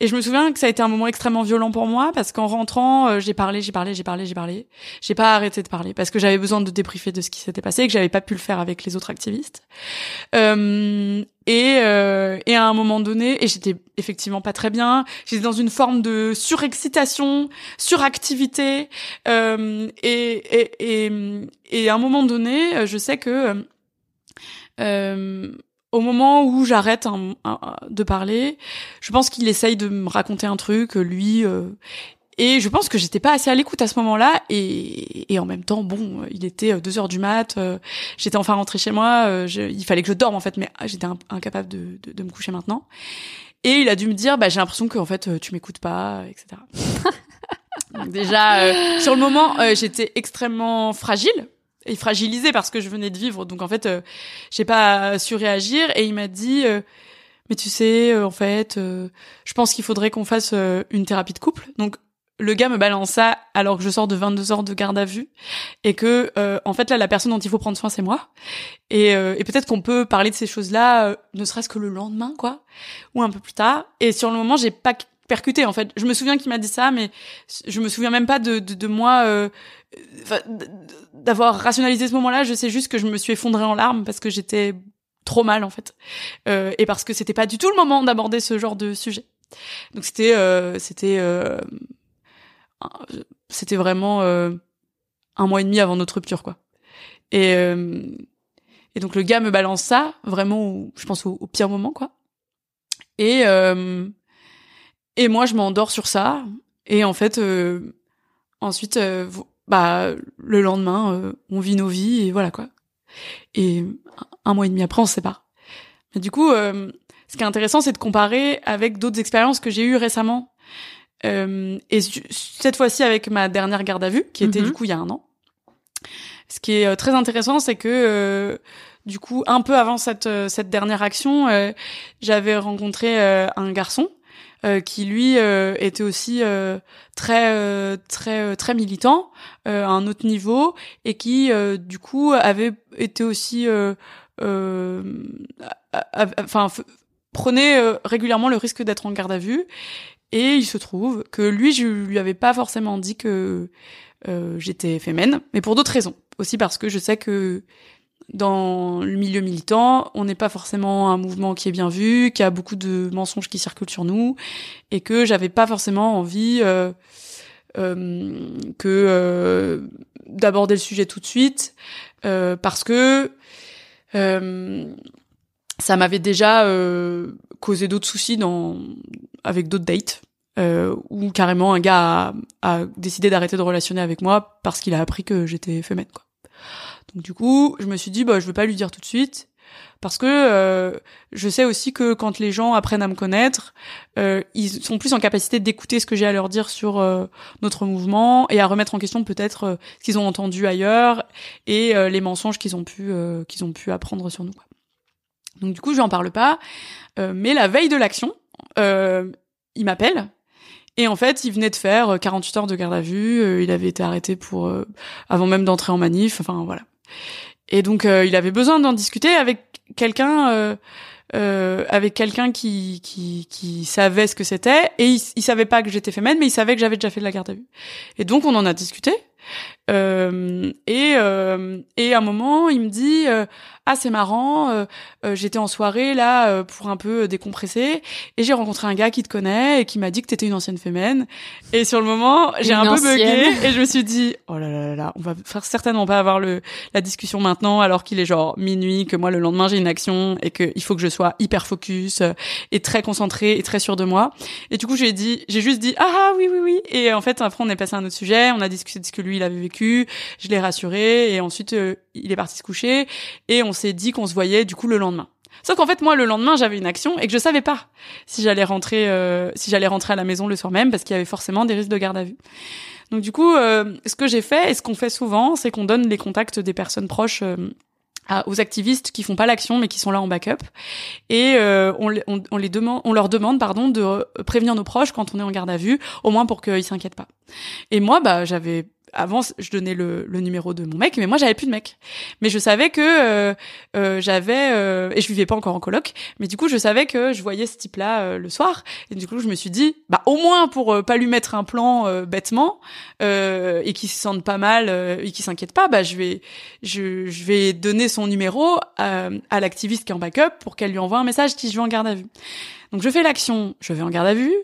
Et je me souviens que ça a été un moment extrêmement violent pour moi parce qu'en rentrant, euh, j'ai parlé, j'ai parlé, j'ai parlé, j'ai parlé, j'ai pas arrêté de parler parce que j'avais besoin de débriefer de ce qui s'était passé et que j'avais pas pu le faire avec les autres activistes. Euh, et, euh, et à un moment donné, et j'étais effectivement pas très bien, j'étais dans une forme de surexcitation, suractivité, euh, et, et, et, et à un moment donné, euh, je sais que euh, au moment où j'arrête de parler, je pense qu'il essaye de me raconter un truc, lui, euh, et je pense que j'étais pas assez à l'écoute à ce moment-là, et, et en même temps, bon, euh, il était euh, deux heures du mat, euh, j'étais enfin rentrée chez moi, euh, je- il fallait que je dorme en fait, mais ah, j'étais in- incapable de, de, de me coucher maintenant. Et il a dû me dire, bah j'ai l'impression que en fait euh, tu m'écoutes pas, etc. (laughs) Donc déjà, euh, sur le moment, euh, j'étais extrêmement fragile et fragilisée parce que je venais de vivre, donc en fait, euh, j'ai pas su réagir. Et il m'a dit, euh, mais tu sais, euh, en fait, euh, je pense qu'il faudrait qu'on fasse euh, une thérapie de couple. Donc le gars me balance ça alors que je sors de 22 heures de garde à vue et que euh, en fait là la personne dont il faut prendre soin c'est moi. Et, euh, et peut-être qu'on peut parler de ces choses-là euh, ne serait-ce que le lendemain quoi ou un peu plus tard. Et sur le moment j'ai pas percuté en fait. Je me souviens qu'il m'a dit ça mais je me souviens même pas de de, de moi euh, d'avoir rationalisé ce moment-là. Je sais juste que je me suis effondrée en larmes parce que j'étais trop mal en fait. Euh, et parce que c'était pas du tout le moment d'aborder ce genre de sujet. Donc c'était euh, c'était c'était vraiment euh, un mois et demi avant notre rupture quoi. Et euh, et donc le gars me balance ça vraiment je pense au, pire moment quoi. Et euh, et moi je m'endors sur ça. Et en fait ensuite bah le lendemain on vit nos vies et voilà quoi. Et un, mois et demi après on se sépare mais du coup ce qui est intéressant c'est de comparer avec d'autres expériences que j'ai eues récemment euh, et cette fois-ci avec ma dernière garde à vue qui était Mhm. du coup il y a un an ce qui est euh, très intéressant, c'est que euh, du coup, un peu avant cette cette dernière action, euh, j'avais rencontré un garçon qui lui était aussi très très très militant à un autre niveau et qui du coup avait été aussi enfin prenait régulièrement le risque d'être en garde à vue et il se trouve que lui je lui avais pas forcément dit que euh, j'étais fémène, mais pour d'autres raisons. Aussi parce que je sais que dans le milieu militant, on n'est pas forcément un mouvement qui est bien vu, qu'il y a beaucoup de mensonges qui circulent sur nous, et que j'avais pas forcément envie euh, euh, que euh, d'aborder le sujet tout de suite, euh, parce que euh, ça m'avait déjà causé d'autres soucis dans avec d'autres dates euh, carrément un gars a, a décidé d'arrêter de relationner avec moi parce qu'il a appris que j'étais fémène quoi. Donc du coup, je me suis dit bah je vais pas lui dire tout de suite parce que euh, je sais aussi que quand les gens apprennent à me connaître, euh, ils sont plus en capacité d'écouter ce que j'ai à leur dire sur euh, notre mouvement et à remettre en question peut-être euh, ce qu'ils ont entendu ailleurs et euh, les mensonges qu'ils ont pu qu'ils ont pu apprendre sur nous. Quoi. Donc du coup, je lui en parle pas, euh, mais la veille de l'action, euh, il m'appelle et en fait, il venait de faire euh, 48 heures de garde à vue. euh, il avait été arrêté pour euh, avant même d'entrer en manif. Enfin voilà. Et donc, euh, il avait besoin d'en discuter avec quelqu'un, euh, euh, avec quelqu'un qui, qui qui savait ce que c'était. Et il, il savait pas que j'étais fémène, mais il savait que j'avais déjà fait de la garde à vue. Et donc, on en a discuté. Euh, et euh, et à un moment, il me dit euh, ah c'est marrant, euh, euh, j'étais en soirée là euh, pour un peu décompresser et j'ai rencontré un gars qui te connaît et qui m'a dit que t'étais une ancienne fémène. Et sur le moment, j'ai un peu bugué (laughs) et je me suis dit oh là là là là, on va faire certainement pas avoir le la discussion maintenant alors qu'il est genre minuit, que moi le lendemain j'ai une action et que il faut que je sois hyper focus et très concentrée et très sûre de moi. Et du coup j'ai dit, j'ai juste dit ah ah, oui oui oui et en fait après on est passé à un autre sujet, on a discuté de ce que lui il avait vécu je l'ai rassuré et ensuite euh, il est parti se coucher et on s'est dit qu'on se voyait du coup le lendemain. Sauf qu'en fait moi le lendemain j'avais une action et que je savais pas si j'allais rentrer euh, si j'allais rentrer à la maison le soir même parce qu'il y avait forcément des risques de garde à vue. Donc du coup euh, ce que j'ai fait et ce qu'on fait souvent c'est qu'on donne les contacts des personnes proches aux activistes qui font pas l'action mais qui sont là en backup et on, on, les demande on leur demande pardon de prévenir nos proches quand on est en garde à vue au moins pour qu'ils s'inquiètent pas. Et moi bah j'avais avant je donnais le, le numéro de mon mec mais moi j'avais plus de mec. Mais je savais que euh, euh, j'avais euh, et je vivais pas encore en coloc mais du coup je savais que je voyais ce type là le soir. Et du coup je me suis dit bah au moins pour euh, pas lui mettre un plan euh, bêtement euh, et qu'il se sente pas mal euh, et qu'il s'inquiète pas bah je vais je, je vais donner son numéro à, à l'activiste qui est en backup pour qu'elle lui envoie un message si je vais en garde à vue. Donc je fais l'action je vais en garde à vue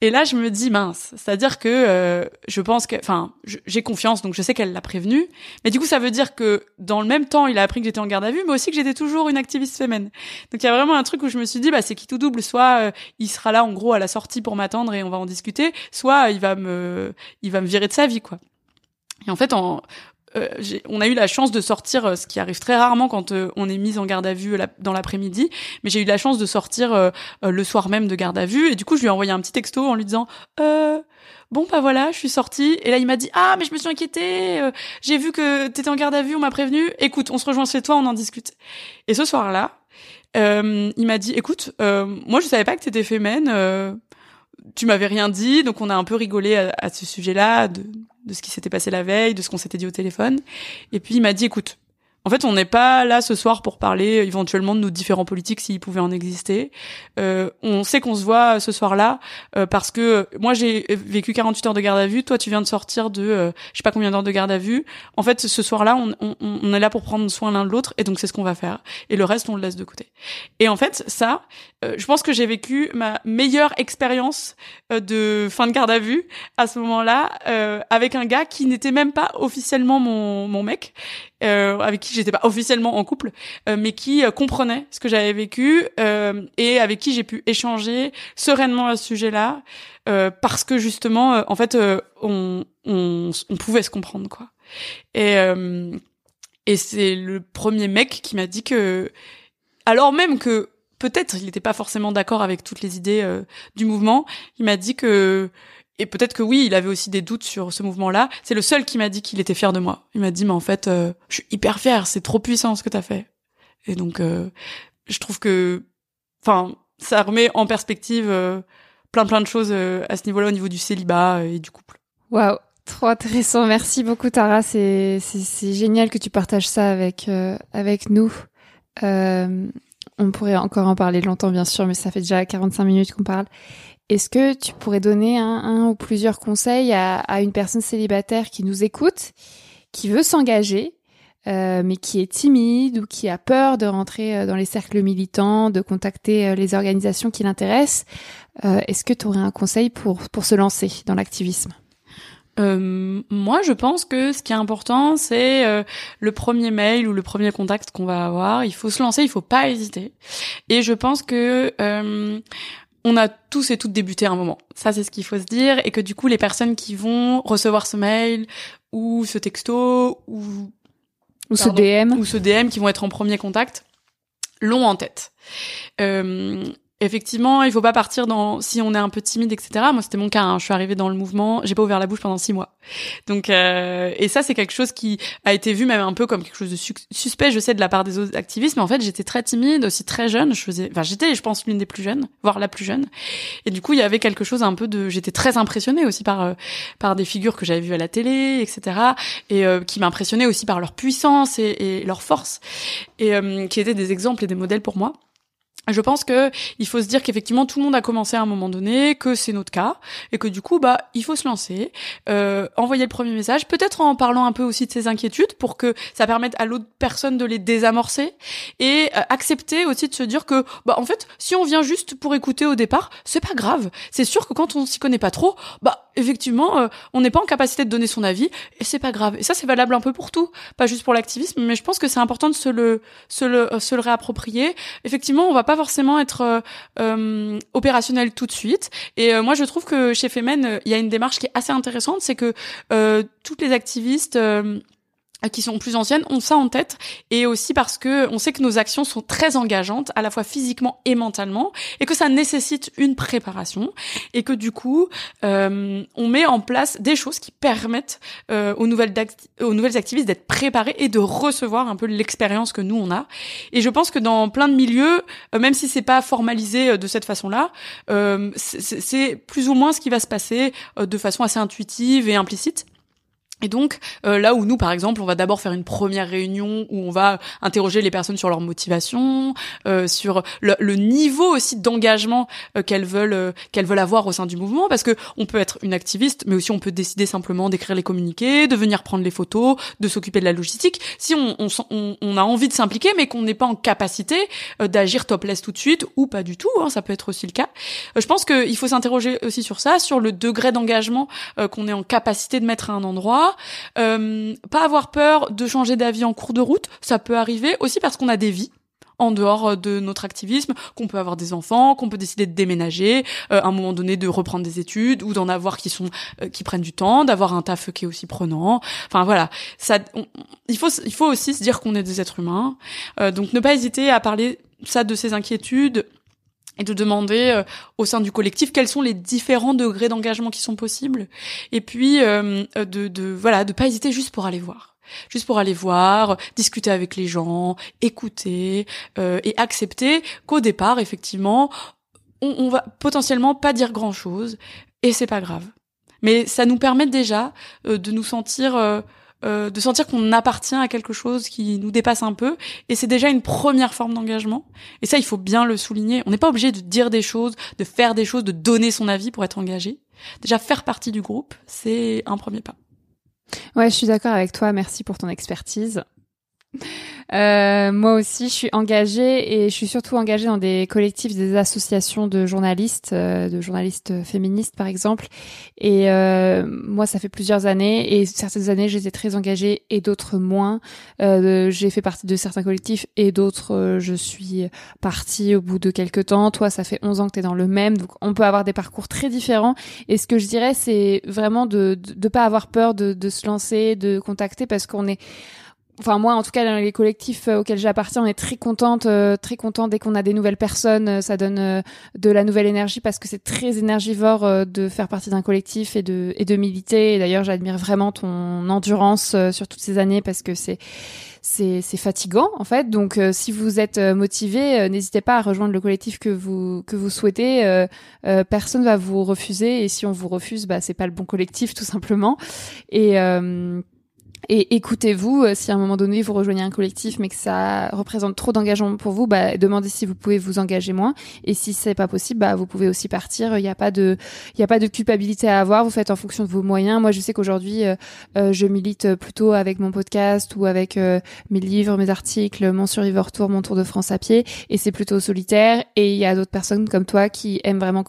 et là, je me dis mince, c'est-à-dire que euh, je pense que, enfin, j'ai confiance, donc je sais qu'elle l'a prévenu. Mais du coup, ça veut dire que dans le même temps, il a appris que j'étais en garde à vue, mais aussi que j'étais toujours une activiste féminine. Donc il y a vraiment un truc où je me suis dit, bah c'est qui tout double? Soit euh, il sera là en gros à la sortie pour m'attendre et on va en discuter, soit il va me, il va me virer de sa vie, quoi. Et en fait, en, euh, on a eu la chance de sortir, euh, ce qui arrive très rarement quand euh, on est mis en garde à vue la- dans l'après-midi, mais j'ai eu la chance de sortir euh, euh, le soir même de garde à vue, et du coup je lui ai envoyé un petit texto en lui disant euh, bon bah voilà, je suis sortie, et là il m'a dit ah mais je me suis inquiétée, euh, j'ai vu que t'étais en garde à vue, on m'a prévenu, écoute, on se rejoint chez toi, on en discute. Et ce soir-là, euh, il m'a dit écoute, euh, moi je savais pas que t'étais fémène, euh, tu m'avais rien dit, donc on a un peu rigolé à, ce sujet-là, de ce qui s'était passé la veille, de ce qu'on s'était dit au téléphone. Et puis il m'a dit, écoute, en fait, on n'est pas là ce soir pour parler euh, éventuellement de nos différents politiques s'ils pouvaient en exister. Euh, on sait qu'on se voit ce soir-là euh, parce que euh, moi j'ai vécu 48 heures de garde à vue, toi tu viens de sortir de euh, je sais pas combien d'heures de garde à vue. En fait, ce soir-là, on, on, on est là pour prendre soin l'un de l'autre et donc c'est ce qu'on va faire. Et le reste, on le laisse de côté. Et en fait, ça, euh, je pense que j'ai vécu ma meilleure expérience euh, de fin de garde à vue à ce moment-là euh, avec un gars qui n'était même pas officiellement mon, mon mec, euh, avec qui j'étais pas officiellement en couple, euh, mais qui euh, comprenait ce que j'avais vécu euh, et avec qui j'ai pu échanger sereinement à ce sujet-là euh, parce que justement, en fait, on, on, on pouvait se comprendre quoi. Et et c'est le premier mec qui m'a dit que alors même que peut-être il n'était pas forcément d'accord avec toutes les idées du mouvement, il m'a dit que et peut-être que oui, il avait aussi des doutes sur ce mouvement-là. C'est le seul qui m'a dit qu'il était fier de moi. Il m'a dit mais en fait, euh, je suis hyper fier, c'est trop puissant ce que t'as fait. Et donc euh, je trouve que enfin ça remet en perspective euh, plein plein de choses à ce niveau-là au niveau du célibat et du couple. Waouh, trop intéressant. Merci beaucoup, Tara. C'est c'est génial que tu partages ça avec avec nous. On pourrait encore en parler longtemps, bien sûr, mais ça fait déjà 45 minutes qu'on parle. Est-ce que tu pourrais donner un, un ou plusieurs conseils à, à une personne célibataire qui nous écoute, qui veut s'engager, euh, mais qui est timide ou qui a peur de rentrer euh, dans les cercles militants, de contacter euh, les organisations qui l'intéressent Euh, Est-ce que tu aurais un conseil pour, pour se lancer dans l'activisme? Euh, moi, je pense que ce qui est important, c'est euh, le premier mail ou le premier contact qu'on va avoir. Il faut se lancer, il faut pas hésiter. Et je pense que euh, on a tous et toutes débuté à un moment. Ça, c'est ce qu'il faut se dire, et que du coup, les personnes qui vont recevoir ce mail ou ce texto ou Ou ce. DM ou ce DM qui vont être en premier contact l'ont en tête. Euh, effectivement, il faut pas partir dans si on est un peu timide, etc. Moi, c'était mon cas. hein. Je suis arrivée dans le mouvement, j'ai pas ouvert la bouche pendant six mois. Donc, euh, et ça, c'est quelque chose qui a été vu même un peu comme quelque chose de suspect, je sais, de la part des autres activistes. Mais en fait, j'étais très timide, aussi très jeune. Je faisais, enfin, j'étais, je pense, l'une des plus jeunes, voire la plus jeune. Et du coup, il y avait quelque chose un peu de, j'étais très impressionnée aussi par euh, par des figures que j'avais vues à la télé, etc. Et euh, qui m'impressionnaient aussi par leur puissance et, et leur force, et euh, qui étaient des exemples et des modèles pour moi. Je pense que il faut se dire qu'effectivement tout le monde a commencé à un moment donné, que c'est notre cas et que du coup bah il faut se lancer, euh, envoyer le premier message, peut-être en parlant un peu aussi de ses inquiétudes pour que ça permette à l'autre personne de les désamorcer et euh, accepter aussi de se dire que bah en fait si on vient juste pour écouter au départ c'est pas grave, c'est sûr que quand on s'y connaît pas trop bah effectivement, euh, on n'est pas en capacité de donner son avis et c'est pas grave. Et ça, c'est valable un peu pour tout, pas juste pour l'activisme, mais je pense que c'est important de se le, se le, se le réapproprier. Effectivement, on va pas forcément être euh, euh opérationnel tout de suite. Et moi, je trouve que chez Femen, il y a une démarche qui est assez intéressante, c'est que toutes les activistes qui sont plus anciennes ont ça en tête. Et aussi parce que on sait que nos actions sont très engageantes à la fois physiquement et mentalement et que ça nécessite une préparation. Et que du coup euh, on met en place des choses qui permettent euh, aux nouvelles aux nouvelles activistes d'être préparés et de recevoir un peu l'expérience que nous on a. Et je pense que dans plein de milieux euh, même si c'est pas formalisé euh, de cette façon-là euh, c'est plus ou moins ce qui va se passer de façon assez intuitive et implicite et donc euh, là où nous par exemple on va d'abord faire une première réunion où on va interroger les personnes sur leur motivation, euh, sur le, niveau aussi d'engagement euh, qu'elles veulent qu'elles veulent avoir au sein du mouvement parce que on peut être une activiste mais aussi on peut décider simplement d'écrire les communiqués, de venir prendre les photos, de s'occuper de la logistique. Si on, on, on a envie de s'impliquer mais qu'on n'est pas en capacité d'agir topless tout de suite ou pas du tout, hein, ça peut être aussi le cas. je pense qu'il faut s'interroger aussi sur ça, sur le degré d'engagement qu'on est en capacité de mettre à un endroit euh, pas avoir peur de changer d'avis en cours de route, ça peut arriver aussi parce qu'on a des vies en dehors de notre activisme, qu'on peut avoir des enfants, qu'on peut décider de déménager, euh, à un moment donné de reprendre des études ou d'en avoir qui sont euh, qui prennent du temps, d'avoir un taf qui est aussi prenant. Enfin voilà, ça il faut il faut aussi se dire qu'on est des êtres humains. donc ne pas hésiter à parler ça de ses inquiétudes et de demander euh, au sein du collectif quels sont les différents degrés d'engagement qui sont possibles. Et puis euh, de, de voilà de pas hésiter juste pour aller voir. Juste pour aller voir discuter avec les gens écouter euh, et accepter qu'au départ effectivement on, on va potentiellement pas dire grand chose et c'est pas grave. Mais ça nous permet déjà de nous sentir euh, de sentir qu'on appartient à quelque chose qui nous dépasse un peu. Et c'est déjà une première forme d'engagement. Et ça, il faut bien le souligner. On n'est pas obligé de dire des choses, de faire des choses, de donner son avis pour être engagé. Déjà, faire partie du groupe, c'est un premier pas. Ouais, je suis d'accord avec toi. Merci pour ton expertise. Euh, moi aussi, je suis engagée et je suis surtout engagée dans des collectifs, des associations de journalistes, euh, de journalistes féministes par exemple. Et euh, moi, ça fait plusieurs années et certaines années, j'étais très engagée et d'autres moins. Euh, j'ai fait partie de certains collectifs et d'autres, euh, je suis partie au bout de quelques temps. Toi, ça fait 11 ans que tu es dans le même, donc on peut avoir des parcours très différents. Et ce que je dirais, c'est vraiment de, de pas avoir peur de, de se lancer, de contacter parce qu'on est enfin moi en tout cas dans les collectifs euh, auxquels j'appartiens on est très contente euh, très content dès qu'on a des nouvelles personnes euh, ça donne de la nouvelle énergie parce que c'est très énergivore de faire partie d'un collectif et de et de militer. Et d'ailleurs j'admire vraiment ton endurance sur toutes ces années parce que c'est c'est c'est fatigant en fait. Donc si vous êtes motivé n'hésitez pas à rejoindre le collectif que vous que vous souhaitez. Personne va vous refuser et si on vous refuse bah c'est pas le bon collectif tout simplement. Et et écoutez-vous, euh, si à un moment donné vous rejoignez un collectif mais que ça représente trop d'engagement pour vous, bah, demandez si vous pouvez vous engager moins. Et si c'est pas possible, bah, vous pouvez aussi partir. Il n'y a pas de, il y a pas de culpabilité à avoir. Vous faites en fonction de vos moyens. Moi, je sais qu'aujourd'hui, euh, euh, je milite plutôt avec mon podcast ou avec mes livres, mes articles, mon Survivor Tour, mon Tour de France à pied. Et c'est plutôt solitaire. Et il y a d'autres personnes comme toi qui aiment vraiment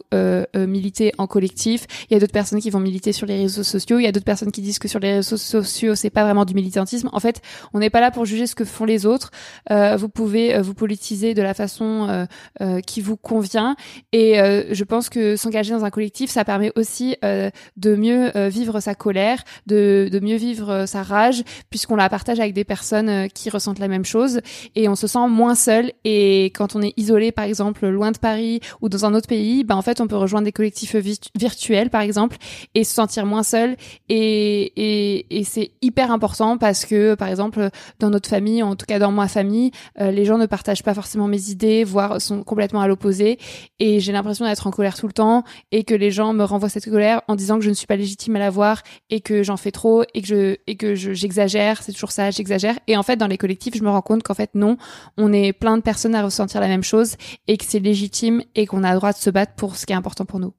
militer en collectif. Il y a d'autres personnes qui vont militer sur les réseaux sociaux. Il y a d'autres personnes qui disent que sur les réseaux sociaux, c'est pas vraiment du militantisme. En fait, on n'est pas là pour juger ce que font les autres. Euh, vous pouvez euh, vous politiser de la façon euh, qui vous convient. Et je pense que s'engager dans un collectif, ça permet aussi de mieux vivre sa colère, de, de mieux vivre sa rage, puisqu'on la partage avec des personnes qui ressentent la même chose. Et on se sent moins seul. Et quand on est isolé, par exemple, loin de Paris ou dans un autre pays, ben en fait, on peut rejoindre des collectifs virtuels, par exemple, et se sentir moins seul. Et, et, et c'est hyper important parce que, par exemple, dans notre famille, en tout cas dans ma famille, euh, les gens ne partagent pas forcément mes idées, voire sont complètement à l'opposé. Et j'ai l'impression d'être en colère tout le temps et que les gens me renvoient cette colère en disant que je ne suis pas légitime à l'avoir et que j'en fais trop et que je et que j'exagère. c'est toujours ça, j'exagère. Et en fait, dans les collectifs, je me rends compte qu'en fait non, on est plein de personnes à ressentir la même chose et que c'est légitime et qu'on a le droit de se battre pour ce qui est important pour nous.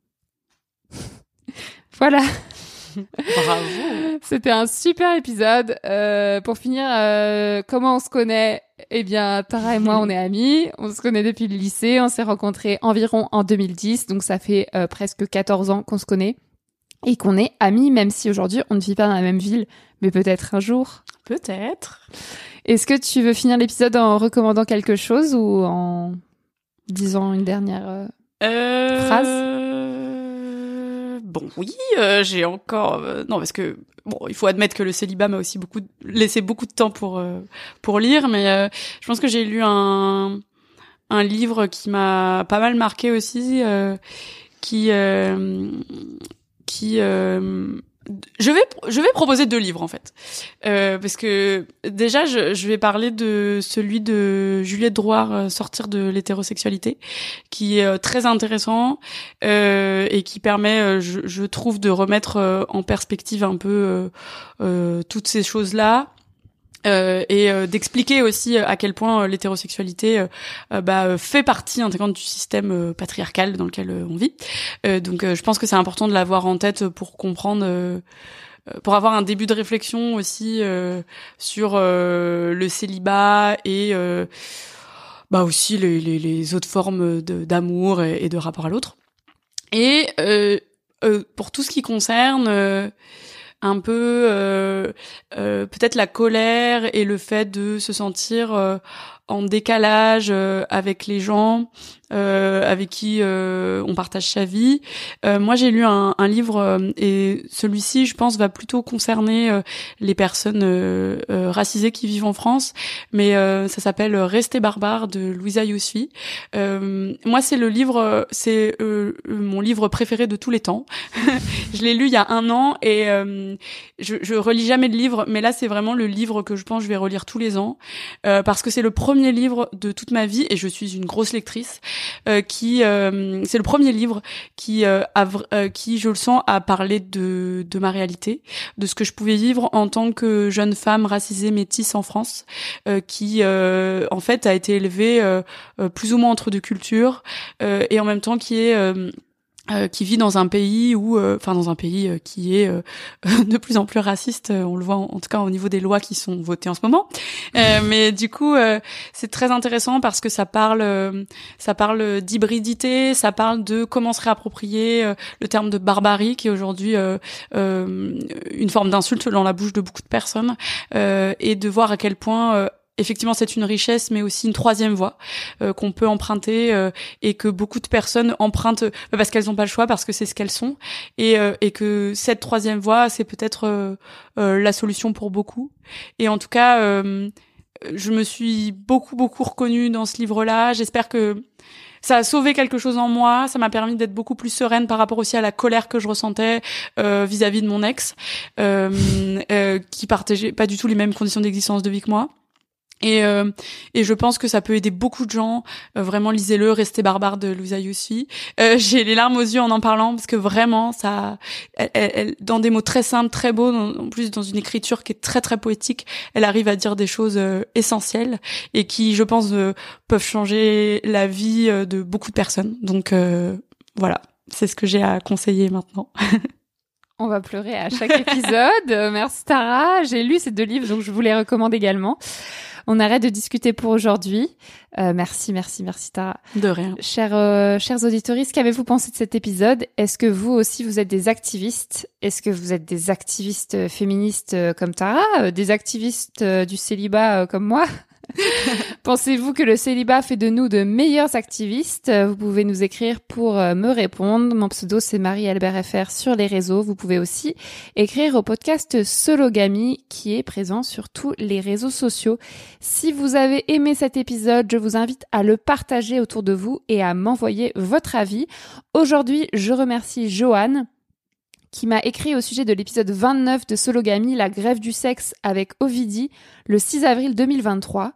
(laughs) voilà. (laughs) Bravo. C'était un super épisode. Euh, pour finir, euh, comment on se connaît? Eh bien, Tara et moi, on est (laughs) amis. On se connaît depuis le lycée. On s'est rencontrés environ en 2010, donc ça fait euh, presque 14 ans qu'on se connaît. et qu'on est amis, même si aujourd'hui on ne vit pas dans la même ville, mais peut-être un jour. Peut-être. Est-ce que tu veux finir l'épisode en recommandant quelque chose ou en disant une dernière Phrase? Bon, oui, euh, j'ai encore. euh, non, parce que bon, il faut admettre que le célibat m'a aussi beaucoup laissé beaucoup de temps pour euh, pour lire, mais euh, je pense que j'ai lu un un livre qui m'a pas mal marqué aussi, qui qui je vais je vais proposer deux livres en fait. Euh, parce que déjà je, vais parler de celui de Juliette Drouard euh, sortir de l'hétérosexualité qui est euh, très intéressant et qui permet je, trouve de remettre en perspective un peu toutes ces choses là euh, et euh, d'expliquer aussi à quel point euh, l'hétérosexualité euh, euh, bah, euh, fait partie intégrante du système euh, patriarcal dans lequel euh, on vit. Euh, donc euh, je pense que c'est important de l'avoir en tête pour comprendre, euh, euh, pour avoir un début de réflexion aussi euh, sur euh, le célibat et euh, bah aussi les, autres formes d'amour et, et de rapport à l'autre. Et euh, euh, pour tout ce qui concerne euh, un peu euh, euh, peut-être la colère et le fait de se sentir euh, en décalage avec les gens euh, avec qui euh, on partage sa vie. Euh, moi, j'ai lu un, un livre euh, et celui-ci, je pense, va plutôt concerner euh, les personnes racisées qui vivent en France, mais ça s'appelle Rester barbare de Louisa Yousfi. Moi, c'est le livre, c'est mon livre préféré de tous les temps. (laughs) je l'ai lu il y a un an et je, je relis jamais de livres, mais là, c'est vraiment le livre que je pense que je vais relire tous les ans parce que c'est le premier livre de toute ma vie et je suis une grosse lectrice qui euh, c'est le premier livre qui euh, a euh, qui je le sens a parlé de de ma réalité de ce que je pouvais vivre en tant que jeune femme racisée métisse en France euh, qui euh, en fait a été élevée euh, euh, plus ou moins entre deux cultures euh, et en même temps qui est euh, qui vit dans un pays où, euh, enfin dans un pays euh, qui est euh, (laughs) de plus en plus raciste, euh, on le voit en, en tout cas au niveau des lois qui sont votées en ce moment. Euh, (laughs) mais du coup, euh, c'est très intéressant parce que ça parle, euh, ça parle d'hybridité, ça parle de comment se réapproprier euh, le terme de barbarie qui est aujourd'hui euh, euh, une forme d'insulte dans la bouche de beaucoup de personnes euh, et de voir à quel point euh, effectivement c'est une richesse mais aussi une troisième voie euh, qu'on peut emprunter euh, et que beaucoup de personnes empruntent euh, parce qu'elles n'ont pas le choix parce que c'est ce qu'elles sont. Et, euh, et que cette troisième voie c'est peut-être euh, la solution pour beaucoup. Et en tout cas je me suis beaucoup beaucoup reconnue dans ce livre là j'espère que ça a sauvé quelque chose en moi, ça m'a permis d'être beaucoup plus sereine par rapport aussi à la colère que je ressentais euh, vis-à-vis de mon ex, euh, euh, qui partageait pas du tout les mêmes conditions d'existence de vie que moi. Et, euh, et je pense que ça peut aider beaucoup de gens. Euh, vraiment, lisez-le, Restez barbare de Louisa Yousfi. Euh, (laughs) J'ai les larmes aux yeux en en parlant parce que vraiment, ça, elle, elle- dans des mots très simples, très beaux, en plus dans une écriture qui est très très poétique, elle arrive à dire des choses euh, essentielles et qui, je pense, euh, peuvent changer la vie euh, de beaucoup de personnes. Donc voilà, c'est ce que j'ai à conseiller maintenant. (laughs) On va pleurer à chaque (laughs) épisode. Euh, Merci Tara. J'ai lu ces deux livres, donc je vous les recommande également. On arrête de discuter pour aujourd'hui. Euh, merci, merci, merci Tara. De rien. Chers, euh, chers auditeurs, qu'avez-vous pensé de cet épisode? Est-ce que vous aussi vous êtes des activistes? Est-ce que vous êtes des activistes féministes euh, comme Tara? Euh, Des activistes du célibat comme moi? (laughs) Pensez-vous que le célibat fait de nous de meilleurs activistes? Vous pouvez nous écrire pour euh, me répondre. Mon pseudo c'est Marie-Albert FR sur les réseaux. Vous pouvez aussi écrire au podcast Sologamy qui est présent sur tous les réseaux sociaux. Si vous avez aimé cet épisode, je vous invite à le partager autour de vous et à m'envoyer votre avis. Aujourd'hui, je remercie Joanne qui m'a écrit au sujet de l'épisode 29 de Sologamy, la grève du sexe avec Ovidie, le 6 avril 2023.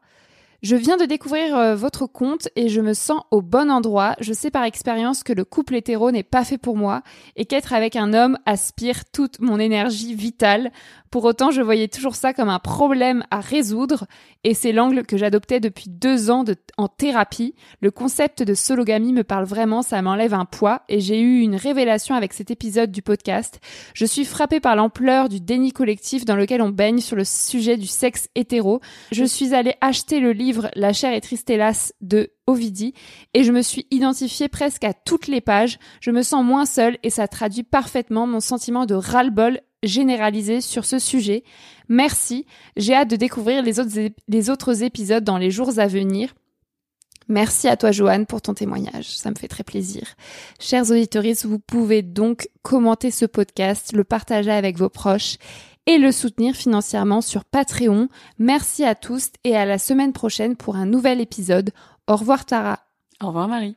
Je viens de découvrir euh, votre compte et je me sens au bon endroit. Je sais par expérience que le couple hétéro n'est pas fait pour moi et qu'être avec un homme aspire toute mon énergie vitale. Pour autant, je voyais toujours ça comme un problème à résoudre et c'est l'angle que j'adoptais depuis deux ans en thérapie. Le concept de sologamie me parle vraiment, ça m'enlève un poids et j'ai eu une révélation avec cet épisode du podcast. Je suis frappée par l'ampleur du déni collectif dans lequel on baigne sur le sujet du sexe hétéro. Je suis allée acheter le livre La chair est triste hélas de Ovidie et je me suis identifiée presque à toutes les pages. Je me sens moins seule et ça traduit parfaitement mon sentiment de ras-le-bol généralisé sur ce sujet. Merci. J'ai hâte de découvrir les autres, les autres épisodes dans les jours à venir. Merci à toi, Joanne, pour ton témoignage. Ça me fait très plaisir. Chers auditeurs, vous pouvez donc commenter ce podcast, le partager avec vos proches et le soutenir financièrement sur Patreon. Merci à tous et à la semaine prochaine pour un nouvel épisode. Au revoir, Tara. Au revoir, Marie.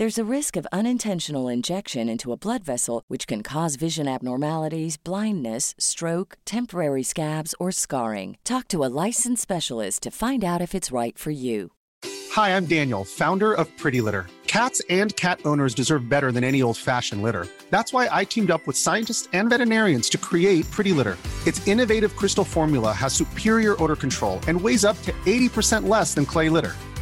There's a risk of unintentional injection into a blood vessel, which can cause vision abnormalities, blindness, stroke, temporary scabs, or scarring. Talk to a licensed specialist to find out if it's right for you. Hi, I'm Daniel, founder of Pretty Litter. Cats and cat owners deserve better than any old fashioned litter. That's why I teamed up with scientists and veterinarians to create Pretty Litter. Its innovative crystal formula has superior odor control and weighs up to 80% less than clay litter.